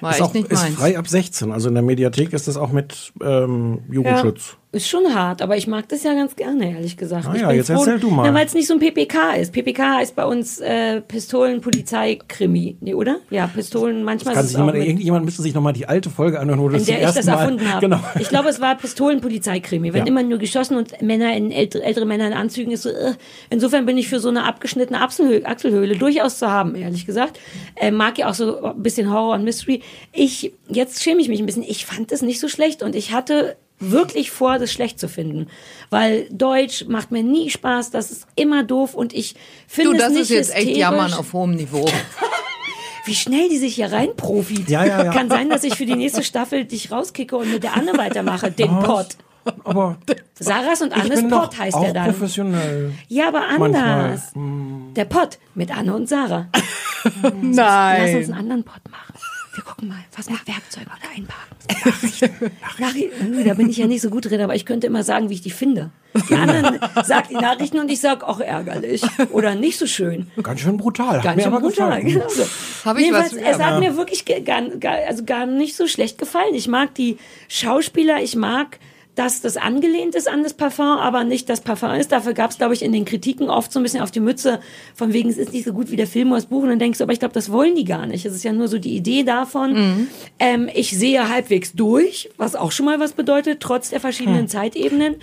war Ist, echt auch, nicht ist meins. frei ab 16. Also in der Mediathek ist das auch mit ähm, Jugendschutz. Ist schon hart, aber ich mag das ja ganz gerne, ehrlich gesagt. Ah ich ja, jetzt erzähl du mal. weil es nicht so ein PPK ist. PPK heißt bei uns äh, Pistolen-Polizei-Krimi, nee, oder? Ja, Pistolen, manchmal Kann ist es jemand, irgendjemand müsste sich nochmal die alte Folge anhören, wo du das in zum der ich ersten das Mal, erfunden habe. Genau. Ich glaube, es war Pistolen-Polizei-Krimi. Wenn Ja. immer nur geschossen und Männer in ältere, ältere Männer in Anzügen ist so, äh, insofern bin ich für so eine abgeschnittene Achselhöhle, Achselhöhle durchaus zu haben, ehrlich gesagt. Äh, mag ja auch so ein bisschen Horror und Mystery. Ich, jetzt schäme ich mich ein bisschen. Ich fand es nicht so schlecht und ich hatte wirklich vor, das schlecht zu finden. Weil Deutsch macht mir nie Spaß, das ist immer doof und ich finde Du, es das nicht ist jetzt echt. Jammern auf hohem Niveau. [laughs] Wie schnell die sich hier reinprofit. Ja, ja, ja. Kann sein, dass ich für die nächste Staffel dich rauskicke und mit der Anne weitermache, den Was? Pot. Aber Sarahs und Annes bin Pot doch heißt auch der dann. professionell. Ja, aber Manchmal. anders. Der Pot mit Anne und Sarah. [laughs] Lass uns Nein. einen anderen Pot machen. Wir gucken mal, was mit Werkzeug oder einpacken. Nachrichten. Nachrichten. Uh, Da bin ich ja nicht so gut drin, aber ich könnte immer sagen, wie ich die finde. Die anderen sagt die Nachrichten und ich sag auch ärgerlich oder nicht so schön. Ganz schön brutal. Hat Ganz schön aber brutal. Genau so. Hab ich Jedenfalls, was- es hat mir wirklich gar, gar, also gar nicht so schlecht gefallen. Ich mag die Schauspieler, ich mag, dass das angelehnt ist an das Parfum, aber nicht das Parfum ist. Dafür gab es, glaube ich, in den Kritiken oft so ein bisschen auf die Mütze, von wegen, es ist nicht so gut wie der Film oder das Buch. Und dann denkst du, aber ich glaube, das wollen die gar nicht. Es ist ja nur so die Idee davon. Mhm. Ähm, ich sehe halbwegs durch, was auch schon mal was bedeutet, trotz der verschiedenen Zeitebenen.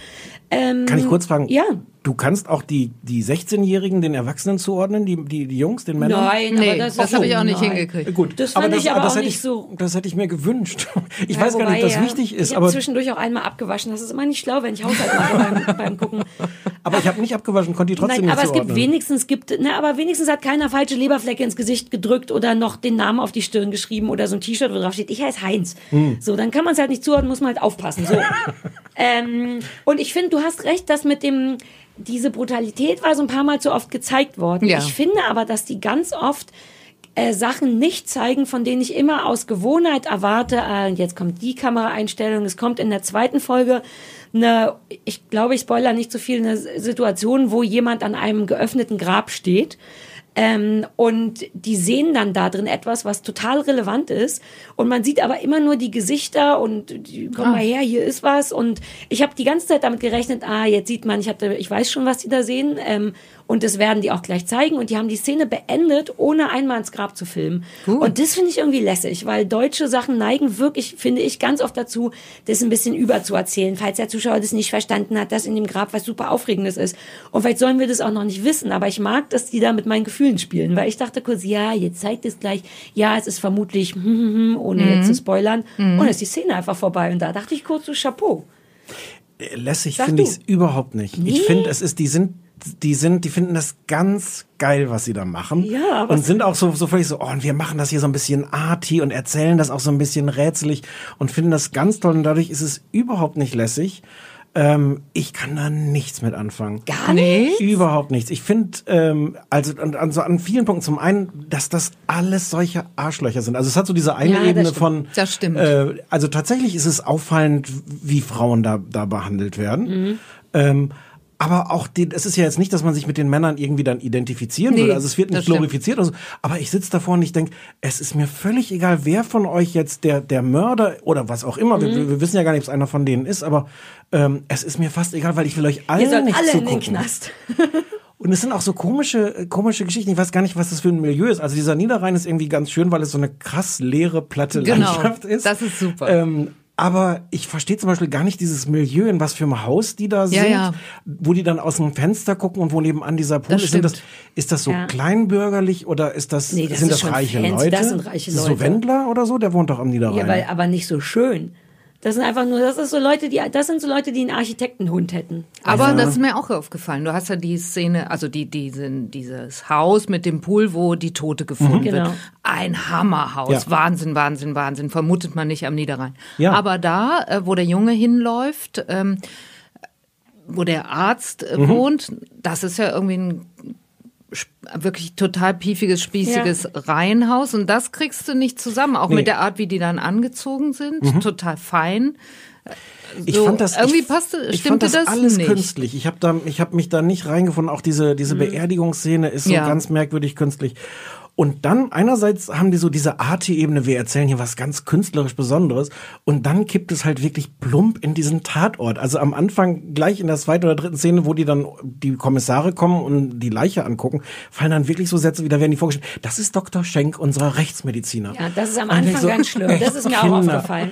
Ähm, Hm. Kann ich kurz fragen? Ja. Du kannst auch die, die 16-Jährigen den Erwachsenen zuordnen, die, die, die Jungs, den Männern? Nein, Nee, aber das, das habe ich auch nicht nein. hingekriegt. Gut, Das fand ich aber das auch hätte nicht ich, so- Das hätte ich mir gewünscht. [laughs] Ich Ja, weiß gar nicht, wobei, ob das ja, wichtig ist, Ich habe aber, zwischendurch auch einmal abgewaschen. Das ist immer nicht schlau, wenn ich Haushalt mache beim, [laughs] beim Gucken. aber ich habe nicht abgewaschen, konnte die trotzdem Nein, nicht aber es gibt zuordnen. wenigstens gibt, ne, aber wenigstens hat keiner falsche Leberflecke ins Gesicht gedrückt oder noch den Namen auf die Stirn geschrieben oder so ein T-Shirt, wo drauf steht, ich heiße Heinz. Hm. So, dann kann man es halt nicht zuordnen, muss man halt aufpassen. So. [laughs] ähm, und ich finde, du hast recht, dass mit dem diese Brutalität war so ein paar Mal zu oft gezeigt worden. Ja. Ich finde aber, dass die ganz oft äh, Sachen nicht zeigen, von denen ich immer aus Gewohnheit erwarte, äh, jetzt kommt die Kameraeinstellung, es kommt in der zweiten Folge eine, ich glaube, ich spoiler nicht zu viel, eine Situation, wo jemand an einem geöffneten Grab steht. Ähm, und die sehen dann da drin etwas, was total relevant ist. Und man sieht aber immer nur die Gesichter und die, komm mal her, hier ist was. Und ich habe die ganze Zeit damit gerechnet, ah, jetzt sieht man, ich hatte, ich weiß schon, was die da sehen. Ähm, und das werden die auch gleich zeigen. Und die haben die Szene beendet, ohne einmal ins Grab zu filmen. Und das finde ich irgendwie lässig, weil deutsche Sachen neigen wirklich, finde ich, ganz oft dazu, das ein bisschen überzuerzählen, falls der Zuschauer das nicht verstanden hat, dass in dem Grab was super Aufregendes ist. Und vielleicht sollen wir das auch noch nicht wissen, aber ich mag, dass die da mit meinen Gefühlen spielen, weil ich dachte kurz, ja, jetzt zeigt es gleich, ja, es ist vermutlich, hm, hm, hm, ohne jetzt zu spoilern. Und dann ist die Szene einfach vorbei. Und da dachte ich kurz so, Chapeau. Lässig Sag finde ich es überhaupt nicht. Nee? Ich finde, es ist, die sind, die sind, die finden das ganz geil, was sie da machen. Ja, aber und sind auch so, so völlig so, oh, und wir machen das hier so ein bisschen arty und erzählen das auch so ein bisschen rätselig und finden das ganz toll und dadurch ist es überhaupt nicht lässig. Ähm, ich kann da nichts mit anfangen. Gar nicht? Überhaupt nichts. Ich finde, ähm, also an, an, so an vielen Punkten zum einen, dass das alles solche Arschlöcher sind. Also es hat so diese eine Ja, Ebene von. Das stimmt. Äh, also tatsächlich ist es auffallend, wie Frauen da, da behandelt werden. Mhm. Ähm, aber auch die, es ist ja jetzt nicht, dass man sich mit den Männern irgendwie dann identifizieren Nee, würde. Also es wird nicht glorifiziert. Oder so. Aber ich sitze davor und ich denke, es ist mir völlig egal, wer von euch jetzt der, der Mörder oder was auch immer. Mhm. Wir, wir wissen ja gar nicht, ob es einer von denen ist, aber ähm, es ist mir fast egal, weil ich will euch allen Ihr sollt nicht alle in den zugucken. Knast. [laughs] Und es sind auch so komische, komische Geschichten. Ich weiß gar nicht, was das für ein Milieu ist. Also dieser Niederrhein ist irgendwie ganz schön, weil es so eine krass leere, platte Genau, Landschaft ist. das ist super. Ähm, aber ich verstehe zum Beispiel gar nicht dieses Milieu, in was für einem Haus die da sind, ja. wo die dann aus dem Fenster gucken und wo nebenan dieser Pool Das ist. Sind das, stimmt. ist das so Ja. kleinbürgerlich oder ist das, Nee, das sind das reiche fancy, Leute? das sind reiche Leute. So Wendler oder so, der wohnt doch am Niederrhein. Ja, weil, aber nicht so schön. Das sind einfach nur, das ist so Leute, die, das sind so Leute, die einen Architektenhund hätten. Aber das ist mir auch aufgefallen. Du hast ja die Szene, also die, diesen, dieses Haus mit dem Pool, wo die Tote gefunden Mhm. Genau. wird. Ein Hammerhaus. Ja. Wahnsinn, Wahnsinn, Wahnsinn. Vermutet man nicht am Niederrhein. Ja. Aber da, äh, wo der Junge hinläuft, ähm, wo der Arzt äh, wohnt, das ist ja irgendwie ein wirklich total piefiges, spießiges Reihenhaus und das kriegst du nicht zusammen, auch Nee. mit der Art, wie die dann angezogen sind, total fein. Ich So, fand das irgendwie ich, passte, ich fand das, das alles nicht. künstlich. Ich habe da, ich habe mich da nicht reingefunden. Auch diese diese Beerdigungsszene ist so Ja. ganz merkwürdig künstlich. Und dann einerseits haben die so diese Arti-Ebene, wir erzählen hier was ganz künstlerisch Besonderes. Und dann kippt es halt wirklich plump in diesen Tatort. Also am Anfang, gleich in der zweiten oder dritten Szene, wo die dann die Kommissare kommen und die Leiche angucken, fallen dann wirklich so Sätze wie, da werden die vorgestellt, das ist Dr. Schenk, unser Rechtsmediziner. Ja, das ist am Anfang so, ganz schlimm. Das ist mir auch Kinder. aufgefallen.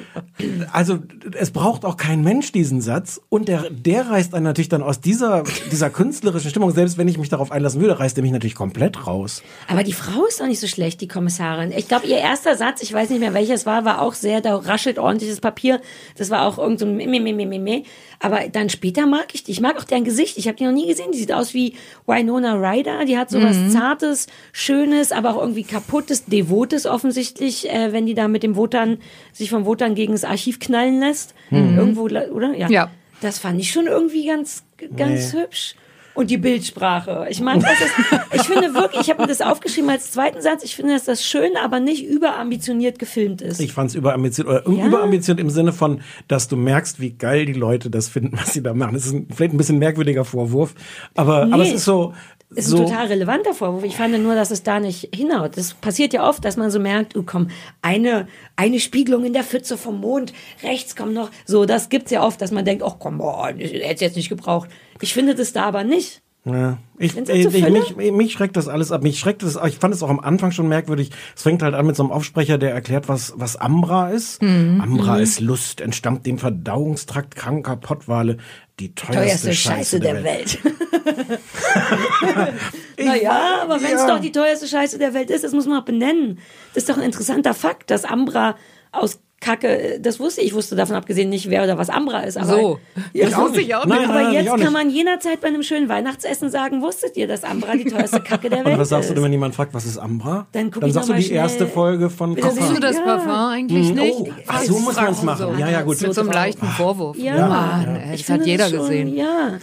Also es braucht auch kein Mensch diesen Satz und der, der reißt einen natürlich dann aus dieser, dieser künstlerischen Stimmung, selbst wenn ich mich darauf einlassen würde, reißt er mich natürlich komplett raus. Aber die Frau ist doch nicht so schlecht, die Kommissarin. Ich glaube, ihr erster Satz, ich weiß nicht mehr welches war, war auch sehr, da raschelt ordentliches Papier. Das war auch irgend so ein Meh, Meh, Meh, Meh, Meh. Aber dann später mag ich die. Ich mag auch deren Gesicht. Ich habe die noch nie gesehen. Die sieht aus wie Winona Ryder. Die hat so was Zartes, Schönes, aber auch irgendwie kaputtes, Devotes offensichtlich, äh, wenn die da mit dem Wotan, sich vom Wotan gegen das Archiv knallen lässt. Irgendwo, oder? Ja. Ja. Das fand ich schon irgendwie ganz, ganz hübsch. Und die Bildsprache. Ich mag das. Ist, ich finde wirklich, ich habe mir das aufgeschrieben als zweiten Satz. Ich finde, dass das schön, aber nicht überambitioniert gefilmt ist. Ich fand es überambitioniert, oder Ja. überambitioniert im Sinne von, dass du merkst, wie geil die Leute das finden, was sie da machen. Das ist ein, vielleicht ein bisschen merkwürdiger Vorwurf, aber, aber es Nee. ist so, ist so ein total relevanter Vorwurf. Ich fand nur, dass es da nicht hinhaut. Das passiert ja oft, dass man so merkt, oh komm, eine, eine Spiegelung in der Pfütze vom Mond, rechts kommt noch. So, das gibt's ja oft, dass man denkt, ach komm, boah, hätte jetzt nicht gebraucht. Ich finde das da aber nicht. Ja. Ich, ich, ich, mich, mich schreckt das alles ab. Mich schreckt das, ich fand es auch am Anfang schon merkwürdig. Es fängt halt an mit so einem Aufsprecher, der erklärt, was, was Ambra ist. Mhm. Ambra ist Lust, entstammt dem Verdauungstrakt kranker Pottwale. Die teuerste, Teuerste Scheiße der Welt. [laughs] naja, aber wenn es ja. doch die teuerste Scheiße der Welt ist, das muss man auch benennen. Das ist doch ein interessanter Fakt, dass Ambra aus Kacke, das wusste ich, ich wusste davon abgesehen nicht, wer oder was Ambra ist. Aber, So. Ja, Das wusste ich auch nicht. Nein, aber nein, jetzt kann man jederzeit bei einem schönen Weihnachtsessen sagen, wusstet ihr, dass Ambra die teuerste Kacke der Welt [laughs] Und was sagst du ist? denn, wenn jemand fragt, was ist Ambra? Dann guck ich sagst du die erste schnell. Folge von Koffer. Siehst du das Ja. Parfum eigentlich Mhm. nicht? Oh, ach, so muss man's machen. Ja, ja, gut. Mit so einem leichten Vorwurf. Ja, Mann, ey, ich das hat jeder schon, gesehen. Ja.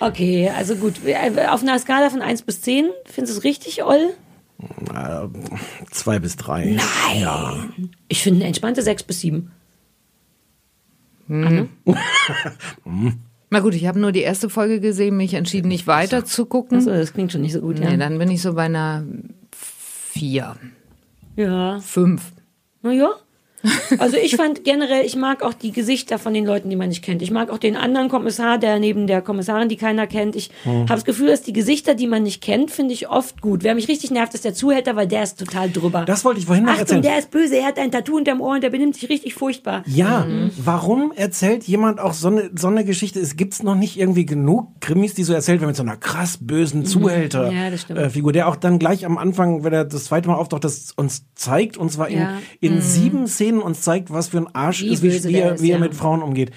Okay, also gut. Auf einer Skala von 1 bis 10, findest du es richtig, Oll? Äh, zwei bis drei. Nein. Ja. Ich finde eine entspannte 6 bis 7. Na gut, ich habe nur die erste Folge gesehen, mich entschieden, nicht weiter zu gucken. Also, das klingt schon nicht so gut, ja. Nee, dann bin ich so bei einer vier, ja. fünf. Naja. [laughs] Also ich fand generell, ich mag auch die Gesichter von den Leuten, die man nicht kennt. Ich mag auch den anderen Kommissar, der neben der Kommissarin, die keiner kennt. Ich Hm. habe das Gefühl, dass die Gesichter, die man nicht kennt, finde ich oft gut. Wer mich richtig nervt, ist der Zuhälter, weil der ist total drüber. Das wollte ich vorhin noch Achtung, erzählen. der ist böse, er hat ein Tattoo unterm Ohr und der benimmt sich richtig furchtbar. Ja, warum erzählt jemand auch so eine, so eine Geschichte? Es gibt's noch nicht irgendwie genug Krimis, die so erzählt werden mit so einer krass bösen Zuhälter. Mhm. Ja, das stimmt. Äh, der auch dann gleich am Anfang, wenn er das zweite Mal auftaucht, das uns zeigt, und zwar in, Ja. Mhm. in sieben Szenen uns zeigt, was für ein Arsch Wie ist, wie, wie, er, ist, wie er ja. mit Frauen umgeht.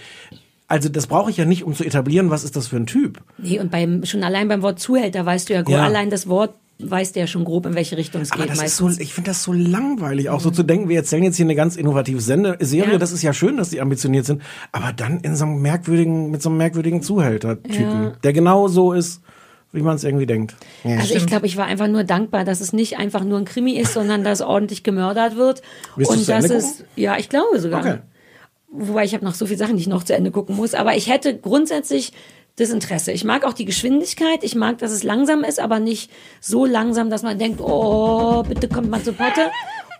Also das brauche ich ja nicht, um zu etablieren, was ist das für ein Typ. Nee, und beim, schon allein beim Wort Zuhälter weißt du ja, Ja. allein das Wort weißt du ja schon grob, in welche Richtung es Aber geht das so, ich finde das so langweilig, auch so zu denken, wir erzählen jetzt hier eine ganz innovative Sende Serie, Ja. das ist ja schön, dass die ambitioniert sind, aber dann in so einem merkwürdigen, mit so einem merkwürdigen Zuhälter-Typen, Ja. der genau so ist, wie man es irgendwie denkt. Ja. Also ich glaube, ich war einfach nur dankbar, dass es nicht einfach nur ein Krimi ist, sondern dass ordentlich gemördert wird. Willst und dass es, ja, ich glaube sogar. Okay. Wobei ich habe noch so viele Sachen, die ich noch zu Ende gucken muss. Aber ich hätte grundsätzlich das Interesse. Ich mag auch die Geschwindigkeit. Ich mag, dass es langsam ist, aber nicht so langsam, dass man denkt, oh, bitte kommt mal zu Potte.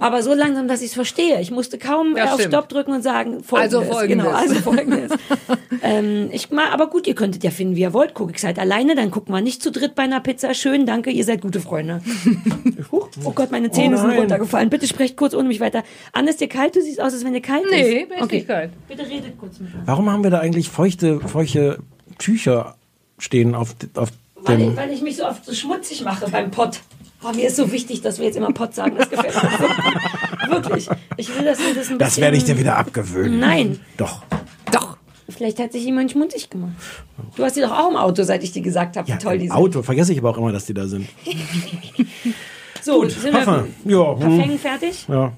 Aber so langsam, dass ich es verstehe. Ich musste kaum Ja, auf stimmt. Stopp drücken und sagen, folgendes. Also folgendes. Genau, also folgendes. [laughs] ähm, ich mag, aber gut, ihr könntet ja finden, wie ihr wollt. Gucke ich halt alleine, dann gucken wir nicht zu dritt bei einer Pizza. Schön, danke, ihr seid gute Freunde. [laughs] Huch, oh Gott, meine Zähne Oh sind runtergefallen. Bitte sprecht kurz ohne mich weiter. Anne, ist dir kalt? Du siehst aus, als wenn dir kalt Nee, ist. mir ist nicht kalt. Bitte redet kurz mit mir. Warum haben wir da eigentlich feuchte, feuchte Tücher stehen auf, auf Weil, dem... ich- weil ich mich so oft so schmutzig mache beim Pott. Oh, mir ist so wichtig, dass wir jetzt immer Pott sagen. Das gefällt mir so. [laughs] Wirklich. Ich will, dass wir das ein bisschen... Das werde ich dir wieder abgewöhnen. Nein. Doch. Doch. Vielleicht hat sich jemand schmutzig gemacht. Du hast die doch auch im Auto, seit ich dir gesagt habe, wie toll die sind. Auto, vergesse ich aber auch immer, dass die da sind. [laughs] So, sind Paffer. wir Ja, hm. Verfängen fertig? Ja.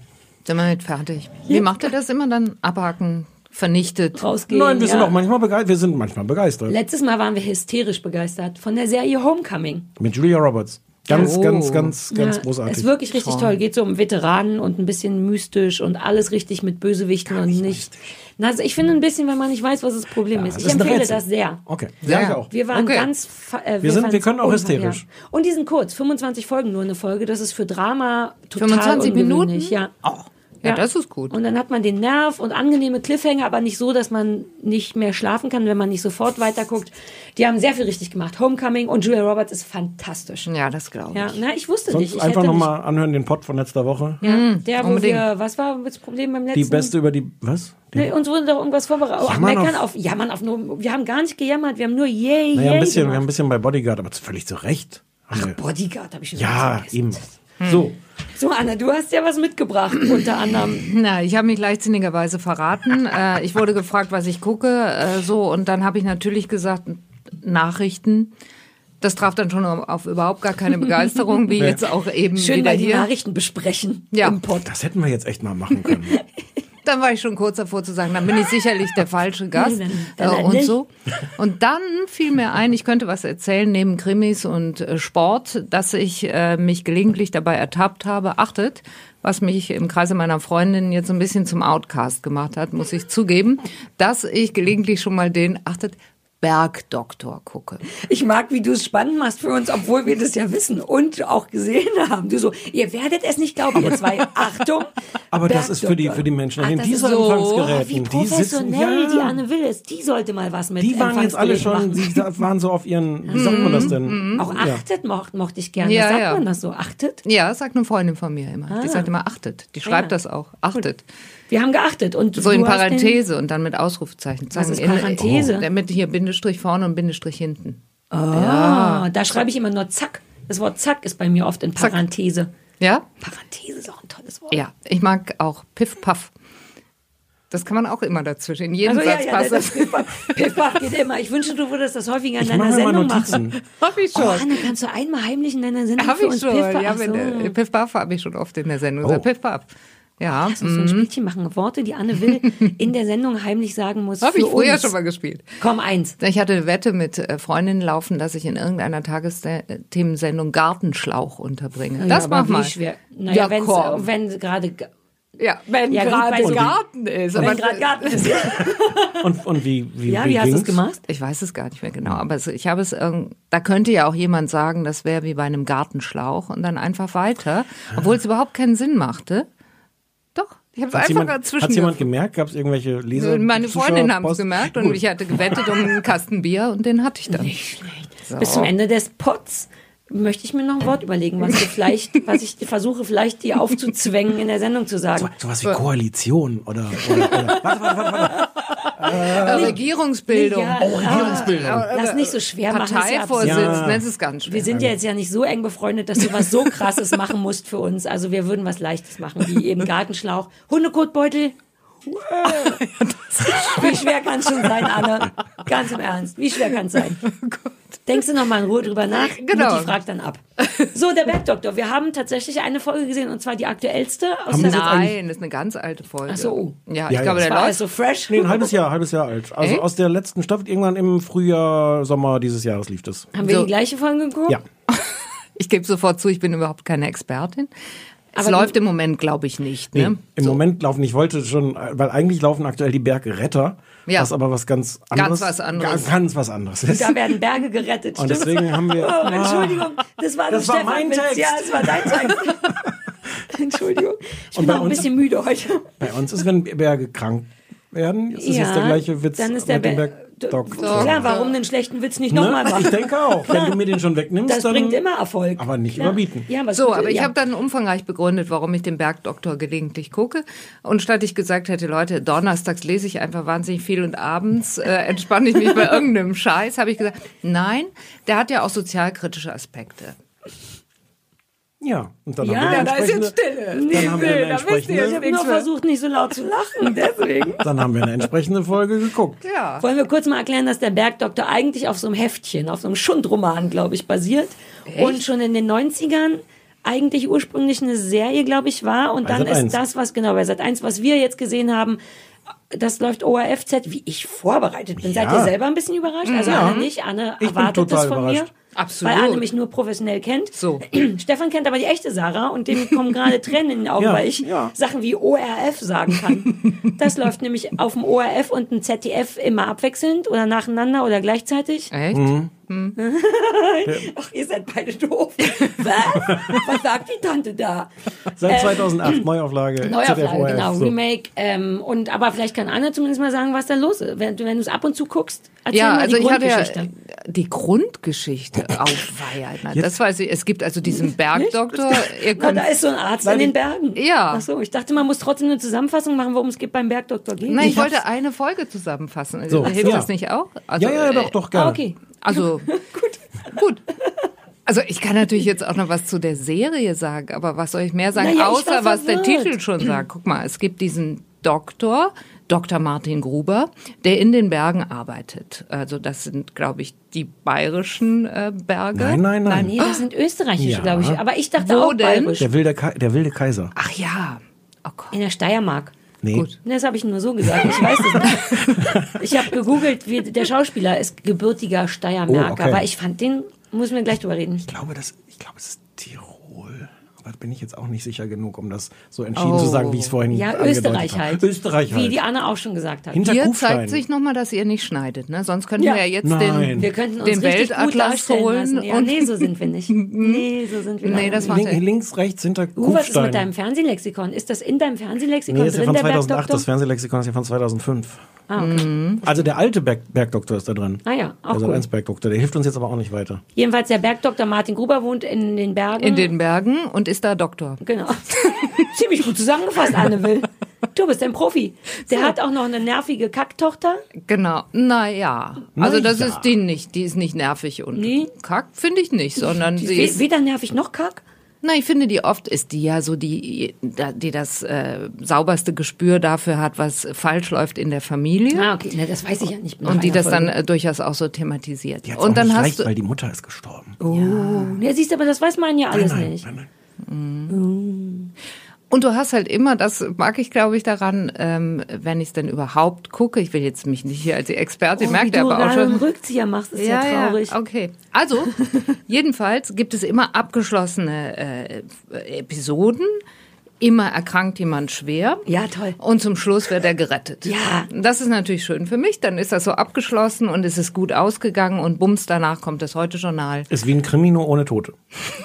Sind wir mit fertig. Wie macht ihr das immer dann? Abhaken, vernichtet. Rausgehen. Nein, wir sind ja. auch manchmal begeistert. Wir sind manchmal begeistert. Letztes Mal waren wir hysterisch begeistert von der Serie Homecoming. Mit Julia Roberts. Ganz, Oh. ganz, ganz, ganz ja, großartig. Ist wirklich richtig toll. Geht so um Veteranen und ein bisschen mystisch und alles richtig mit Bösewichten und nicht. Na, also ich finde ein bisschen, wenn man nicht weiß, was das Problem ist. das Ich ist empfehle Rätsel. das sehr. Okay, Ja. ja, ich auch. Wir waren Okay. ganz. Äh, Wir sind- wir können auch hysterisch. Ja. Und die sind kurz, 25 Folgen nur eine Folge. Das ist für Drama total 25 ungewöhnlich, Minuten? Ja. Oh, ja, das ist gut. Und dann hat man den Nerv und angenehme Cliffhanger, aber nicht so, dass man nicht mehr schlafen kann, wenn man nicht sofort weiterguckt. Die haben sehr viel richtig gemacht. Homecoming und Julia Roberts ist fantastisch. Ja, das glaube ich. Ja, na, ich wusste Sonst nicht. Ich einfach nochmal anhören den Pod von letzter Woche. Ja, der, wo unbedingt. wir, was war das Problem beim letzten? Die beste über die, was? Nee, uns wurde doch irgendwas vorbereitet. Ach, Jammern meckern auf- auf, jammern auf nur, wir haben gar nicht gejammert, wir haben nur yay, naja, yay ein bisschen, wir gemacht. haben ein bisschen bei Bodyguard, aber völlig zu Recht. Wir- Bodyguard habe ich schon ja, ganz eben. Vergessen. So, So, Anna, du hast ja was mitgebracht, [clears throat] unter anderem. Na, ich habe mich leichtsinnigerweise verraten. [laughs] äh, ich wurde gefragt, was ich gucke, äh, so und dann habe ich natürlich gesagt Nachrichten. Das traf dann schon auf überhaupt gar keine Begeisterung, [laughs] wie jetzt auch eben Schön, wieder weil die hier. Nachrichten besprechen Ja. im Pod. das hätten wir jetzt echt mal machen können. [laughs] Dann war ich schon kurz davor zu sagen, dann bin ich sicherlich der falsche Gast dann- dann äh, und so. Und dann fiel mir ein, ich könnte was erzählen neben Krimis und äh, Sport, dass ich äh, mich gelegentlich dabei ertappt habe. Achtet, was mich im Kreise meiner Freundin jetzt so ein bisschen zum Outcast gemacht hat, muss ich zugeben, dass ich gelegentlich schon mal den, achtet, Bergdoktor gucke. Ich mag, wie du es spannend machst für uns, obwohl wir das ja wissen und auch gesehen haben. Du so, ihr werdet es nicht glauben, ihr zwei. Achtung. Aber das ist für die, für die Menschen Ach, in das diesen ist so, Empfangsgeräten. Wie die professionell die ja, Anne Will ist. Die sollte mal was mit die waren jetzt alle schon, die waren so auf ihren, wie sagt man das denn? Auch Ja. achtet mocht, mochte ich gerne. Ja, sagt ja. man das so? Achtet? Ja, sagt eine Freundin von mir immer. Die Ah. sagt immer, achtet. Die schreibt Ja. das auch. Achtet. Wir haben geachtet. Und So in Parenthese und dann mit Ausrufezeichen. Was ist in- Parenthese? Oh, damit hier Bindestrich vorne und Bindestrich hinten. Ah, da schreibe ich immer nur Zack. Das Wort Zack ist bei mir oft in Zack. Parenthese. Ja? Parenthese ist auch ein tolles Wort. Ja. Ich mag auch Piff Puff. Das kann man auch immer dazwischen. In jedem Also ja, Satz ja, passt das. Piff-Puff Piff-Puff geht immer. Ich wünschte, du würdest das häufiger in Ich deiner mache Sendung machen. [laughs] Hab ich Oh, schon. Anne, kannst du einmal heimlich in deiner Sendung Hab ich schon. Piff-Puff? Ja, Ach wenn, so. äh, Piff Puff habe ich schon oft in der Sendung. Oh. Piff Puff. Ja. Lass uns so ein Spielchen machen. Worte, die Anne Will in der Sendung heimlich sagen muss. Habe ich früher uns. schon mal gespielt. Komm, eins. Ich hatte eine Wette mit äh, Freundinnen laufen, dass ich in irgendeiner Tagesthemensendung Gartenschlauch unterbringe. Ja, das mach mal. schwer. Naja, Ja, wenn's, komm. wenn gerade Ja, wenn Ja, gerade Garten ist. wenn gerade Garten ist. [laughs] Und, und wie, wie, Ja, wie, wie hast du es gemacht? Ich weiß es gar nicht mehr genau, aber es, ich habe es irgend, da könnte ja auch jemand sagen, das wäre wie bei einem Gartenschlauch und dann einfach weiter, obwohl es überhaupt keinen Sinn machte. Ich habe einfach jemand, dazwischen. hat's jemand gemerkt? Gab es irgendwelche Leser? Meine Freundin haben es gemerkt und Gut. ich hatte gewettet um einen Kasten Bier und den hatte ich dann. So. Bis zum Ende des Pots möchte ich mir noch ein Wort überlegen, was wir vielleicht, was ich versuche, vielleicht dir aufzuzwängen, in der Sendung zu sagen. Sowas wie Koalition oder, oder, oder warte, warte, warte, warte. Äh, Regierungsbildung. Ja, Oh, Regierungsbildung. ah, Lass nicht so schwer machen. Parteivorsitz, Ja. das ist ganz schwer. Wir sind ja jetzt ja nicht so eng befreundet, dass du was so krasses machen musst für uns. Also wir würden was Leichtes machen, wie eben Gartenschlauch, Hundekotbeutel. [laughs] Wie schwer kann es schon sein, Anne? Ganz im Ernst. Wie schwer kann es sein? Denkst du noch mal in Ruhe drüber nach? Genau. Mutti fragt dann ab. So, der Bergdoktor. Wir haben tatsächlich eine Folge gesehen und zwar die aktuellste. Aus Haben der Nein, das ist eine ganz alte Folge. Ach so, oh. Ja, Ja, ich glaube, ja. der war läuft. also fresh. Nee, ein halbes Jahr, halbes Jahr alt. Also Echt? aus der letzten Staffel, irgendwann im Frühjahr, Sommer dieses Jahres lief das. Haben wir So. die gleiche Folge geguckt? Ja. [laughs] Ich gebe sofort zu, ich bin überhaupt keine Expertin. Es Aber läuft im Moment, glaube ich, nicht. Nee, Ne? Im Moment laufen, ich wollte schon, weil eigentlich laufen aktuell die Bergretter, Ja. was aber was ganz anderes, was anderes. Ga- Ganz was anderes ist. Da werden Berge gerettet. [laughs] Und stimmt's? deswegen haben wir- [laughs] Oh, Entschuldigung, das war Das der war Stefan mein Witz. Text. Ja, das war dein Text. [laughs] Entschuldigung. Ich Und bin auch ein uns- bisschen müde heute. Bei uns ist, wenn Berge krank werden, ist es ja, jetzt der gleiche Witz dann ist der mit Bergdoktor. Klar, warum den schlechten Witz nicht Ne? nochmal machen? Ich denke auch. [laughs] Wenn du mir den schon wegnimmst, Das dann, bringt immer Erfolg. aber nicht Klar. überbieten. Ja, was So, gut- aber ich ja. habe dann umfangreich begründet, warum ich den Bergdoktor gelegentlich gucke. Und statt ich gesagt hätte, Leute, donnerstags lese ich einfach wahnsinnig viel und abends äh, [laughs] entspanne ich mich bei irgendeinem Scheiß, habe ich gesagt, nein, der hat ja auch sozialkritische Aspekte. Ja, und dann Ja, haben wir eine da ist jetzt entsprechende, dann haben wir eine Ich habe entsprechende, nur versucht, nicht so laut zu lachen, [laughs] deswegen. dann haben wir eine entsprechende Folge geguckt. Ja. Wollen wir kurz mal erklären, dass der Bergdoktor eigentlich auf so einem Heftchen, auf so einem Schundroman, glaube ich, basiert. Und schon in den 90ern eigentlich ursprünglich eine Serie, glaube ich, war. Und Bei dann Sat. 1. ist das, was genau bei Sat 1, was wir jetzt gesehen haben, das läuft ORFZ, wie ich vorbereitet bin. Seid Ja. ihr selber ein bisschen überrascht? Also Ja. Anne nicht. Anne Ich bin erwartet das total von mir. Absolut. Weil Anne mich nur professionell kennt. So. [clears throat] Stefan kennt aber die echte Sarah und dem kommen gerade Tränen in den Augen, Ja, weil ich ja. Sachen wie ORF sagen kann. [laughs] Das läuft nämlich auf dem ORF und dem ZDF immer abwechselnd oder nacheinander oder gleichzeitig. Echt? [laughs] Ach, ihr seid beide doof. Was? Was sagt die Tante da? Seit 2008, [clears throat] Neuauflage, ZDF Neuauflage, ORF, genau, so. Remake. Ähm, und aber vielleicht kann Anne zumindest mal sagen, was da los ist. Wenn, du- wenn du es ab und zu guckst, erzähl Ja, mal also die ich hatte ja Grundgeschichte. die Grundgeschichte aufweiern. Das weiß ich. Es gibt also diesen Bergdoktor. Ihr Na, da ist so ein Arzt in den Bergen. Ja. Ach so, ich dachte, man muss trotzdem eine Zusammenfassung machen, worum es geht beim Bergdoktor geht. Nein, ich, Ich wollte eine Folge zusammenfassen. So, Hilft ja. das nicht auch? Also, Ja, ja, doch, doch, gerne. Ah, okay. Also [laughs] gut. Gut. Also ich kann natürlich jetzt auch noch was zu der Serie sagen, aber was soll ich mehr sagen, Naja, außer was der. Titel schon sagt. Guck mal, es gibt diesen Doktor, Dr. Martin Gruber, der in den Bergen arbeitet. Also das sind, glaube ich, die bayerischen äh, Berge. Nein, nein, nein. Nee, das sind österreichische, Ja. glaube ich. Aber ich dachte Wo auch denn? bayerisch. Der wilde, Kai- der wilde Kaiser. Ach ja. Oh Gott. In der Steiermark. Nee. Gut. Nee, Das habe ich nur so gesagt. Ich weiß es nicht. [laughs] Ich habe gegoogelt, wie der Schauspieler ist gebürtiger Steiermarker, Oh, okay. aber ich fand den, muss mir gleich drüber reden. Ich glaube, das, ich glaube, es ist Tirol. Bin ich jetzt auch nicht sicher genug, um das so entschieden Oh. zu sagen, wie ich es vorhin Ja, angedeutet Österreich habe. halt. Österreich halt. Wie die Anne auch schon gesagt hat. Hinter Hier Kufstein. zeigt sich nochmal, dass ihr nicht schneidet. Ne? Sonst könnten Ja. wir ja jetzt Nein. Wir den, könnten uns den Weltatlas holen. Ja, und nee, so sind wir nicht. [laughs] Nee, so sind wir Nee, leider das nicht. macht Link, links, rechts, hinter Uh, was ist Kufstein. mit deinem Fernsehlexikon? Ist das in deinem Fernsehlexikon Nee, ist ja drin, von der 2008. Bergdoktor? Das Fernsehlexikon ist ja von 2005. Ah, okay. Also der alte Berg, Bergdoktor ist da drin. Ah ja, auch der cool. Sat.1 Bergdoktor. Der hilft uns jetzt aber auch nicht weiter. Jedenfalls der Bergdoktor Martin Gruber wohnt in den Bergen. in den Bergen und ist da Doktor. Genau. [laughs] Ziemlich gut zusammengefasst, Anne Will. Du bist ein Profi. Der hat auch noch eine nervige Kacktochter. Genau. Naja. Also das ja. ist die nicht. Die ist nicht nervig und Nee. kack, finde ich nicht, sondern Die sie ist weder nervig noch kack. Na, ich finde, die oft ist die ja so die, die das äh, sauberste Gespür dafür hat, was falsch läuft in der Familie. Ah, okay. Na, das weiß ich ja nicht. nach Und die das dann Folge. äh, durchaus auch so thematisiert. Die hat's Und auch dann nicht hast leicht, du, weil die Mutter ist gestorben. Oh. Ja, siehst du, aber das weiß man ja alles nein, nicht. nein, nein. Und du hast halt immer, das mag ich glaube ich daran, ähm, wenn ich es denn überhaupt gucke, ich will jetzt mich nicht hier als die Expertin, Oh, merkt du aber auch gerade einen schon. Rückzieher machst, ist ja, traurig. okay. Also, [laughs] jedenfalls gibt es immer abgeschlossene äh, Episoden. Immer erkrankt jemand schwer. Ja, toll. Und zum Schluss wird er gerettet. Ja. Das ist natürlich schön für mich. Dann ist das so abgeschlossen und es ist gut ausgegangen und bums, danach kommt das Heute-Journal. Ist wie ein Krimi, nur ohne Tote.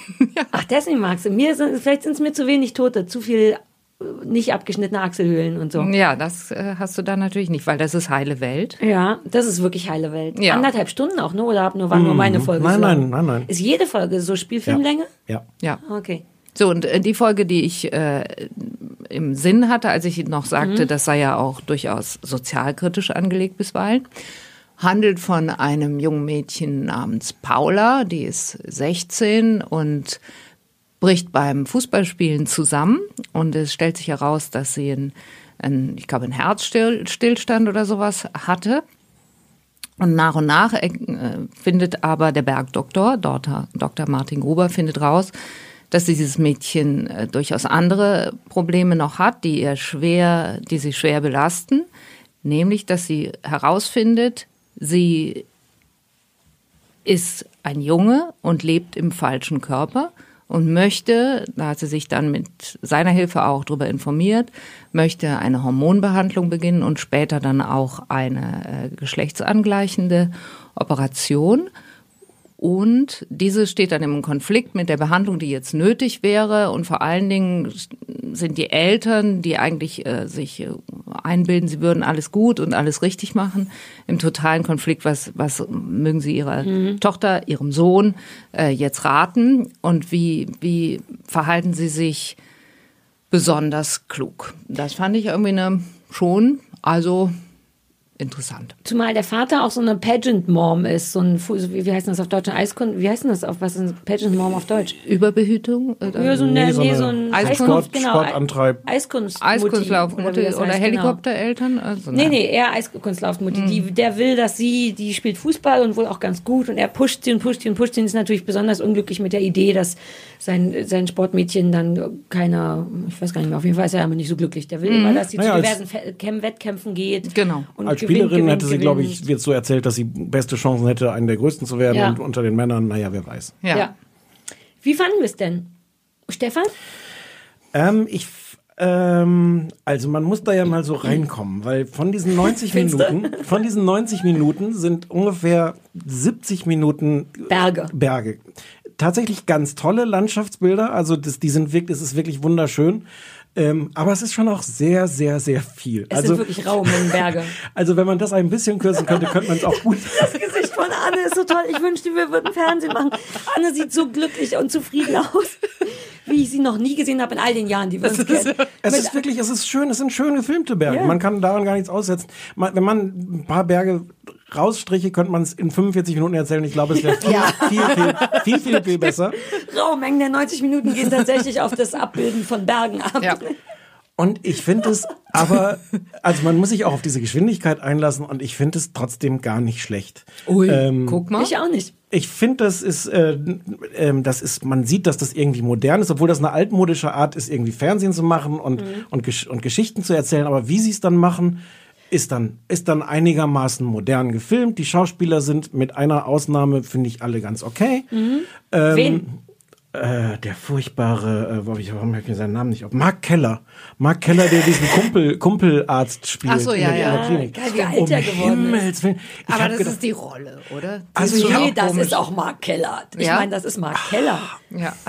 [laughs] Ach, deswegen magst du. Mir sind, vielleicht sind es mir zu wenig Tote, zu viel äh, nicht abgeschnittene Achselhöhlen und so. Ja, das äh, hast du da natürlich nicht, weil das ist heile Welt. Ja, das ist wirklich heile Welt. Ja. Anderthalb Stunden auch, ne? Oder hab nur, war nur meine Folge Nein, so nein, nein, nein. Ist jede Folge so Spielfilmlänge? Ja. Ja. Okay. So, und äh, die Folge, die ich äh, im Sinn hatte, als ich noch sagte, Mhm. das sei ja auch durchaus sozialkritisch angelegt bisweilen, handelt von einem jungen Mädchen namens Paula, die ist 16 und bricht beim Fußballspielen zusammen und es stellt sich heraus, dass sie ein ein, ich glaube, einen Herzstillstand oder sowas hatte. Und nach und nach äh, findet aber der Bergdoktor, Dr. Dr. Martin Gruber, findet raus, dass dieses Mädchen äh, durchaus andere Probleme noch hat, die ihr schwer, die sie schwer belasten. Nämlich, dass sie herausfindet, sie ist ein Junge und lebt im falschen Körper und möchte, da hat sie sich dann mit seiner Hilfe auch darüber informiert, möchte eine Hormonbehandlung beginnen und später dann auch eine äh, geschlechtsangleichende Operation. Und diese steht dann im Konflikt mit der Behandlung, die jetzt nötig wäre. Und vor allen Dingen sind die Eltern, die eigentlich äh, sich äh, einbilden, sie würden alles gut und alles richtig machen, im totalen Konflikt. Was, was mögen sie ihrer mhm. Tochter, ihrem Sohn äh, jetzt raten? Und wie, wie verhalten sie sich besonders klug? Das fand ich irgendwie eine schon, also interessant. Zumal der Vater auch so eine Pageant-Mom ist, so ein, wie, wie heißt das auf Deutsch? Eiskunst, wie heißt das auf, was ist Pageant-Mom auf Deutsch? Überbehütung? Oder? Ja, so, nee, nee, so, nee, so ein Eiskunst, genau. Sportantreib. Eiskunst. Eiskunstlaufmutti oder, oder genau. Helikoptereltern? Also, nee, nee, eher Eiskunstlaufmutti. Mhm. Die, der will, dass sie, die spielt Fußball und wohl auch ganz gut und er pusht sie und pusht sie und pusht sie und ist natürlich besonders unglücklich mit der Idee, dass sein, sein Sportmädchen dann keiner, ich weiß gar nicht mehr, auf jeden Fall ist er aber nicht so glücklich. Der will mhm. immer, dass sie naja, zu diversen Wettkämpfen geht. Genau. Und als Spielerin gewinnt, hätte sie, glaube ich, wird so erzählt, dass sie beste Chancen hätte, einen der Größten zu werden. Ja. Und unter den Männern, naja, wer weiß. Ja. ja. Wie fanden wir es denn? Stefan? Ähm, ich ähm, also man muss da ja mal so reinkommen, weil von diesen 90 [laughs] Minuten, von diesen 90 Minuten sind ungefähr 70 Minuten Berge. Berge. Tatsächlich ganz tolle Landschaftsbilder, also das, die sind wirklich, es ist wirklich wunderschön. Ähm, aber es ist schon auch sehr, sehr, sehr viel. Es also, sind wirklich Raummengenberge. [laughs] Also wenn man das ein bisschen kürzen könnte, könnte man es auch gut. Das Gesicht von Anne ist so toll. Ich wünschte, wir würden Fernsehen machen. Anne sieht so glücklich und zufrieden aus, wie ich sie noch nie gesehen habe in all den Jahren, die wir uns kennen. Es ist wirklich, es ist schön, es sind schön gefilmte Berge. Ja. Man kann daran gar nichts aussetzen. Wenn man ein paar Berge rausstriche, könnte man es in 45 Minuten erzählen. Ich glaube, es wäre [laughs] viel, ja. viel, viel, viel, viel, viel, besser. Raumengen der 90 Minuten gehen tatsächlich auf das Abbilden von Bergen ab. Ja. Und ich finde es aber, also man muss sich auch auf diese Geschwindigkeit einlassen und ich finde es trotzdem gar nicht schlecht. Ui, ähm, guck mal. Ich auch nicht. Ich finde, das ist, äh, äh, das ist, man sieht, dass das irgendwie modern ist, obwohl das eine altmodische Art ist, irgendwie Fernsehen zu machen und, mhm. und, Gesch und Geschichten zu erzählen. Aber wie sie es dann machen, ist dann, ist dann einigermaßen modern gefilmt. Die Schauspieler sind mit einer Ausnahme, finde ich, alle ganz okay. Mhm. Ähm, Wen? Äh, der furchtbare, äh, warum habe ich seinen Namen nicht auf? Mark Keller. Mark Keller, der diesen [laughs] Kumpel, Kumpelarzt spielt. Ach so, ja, in der, ja. Klinik. Geil, wie alt um er geworden ist. Aber das gedacht, ist die Rolle, oder? Also ist nee, das komisch. ist auch Mark Keller. Ich ja? meine, das ist Mark Keller. Ja. [laughs]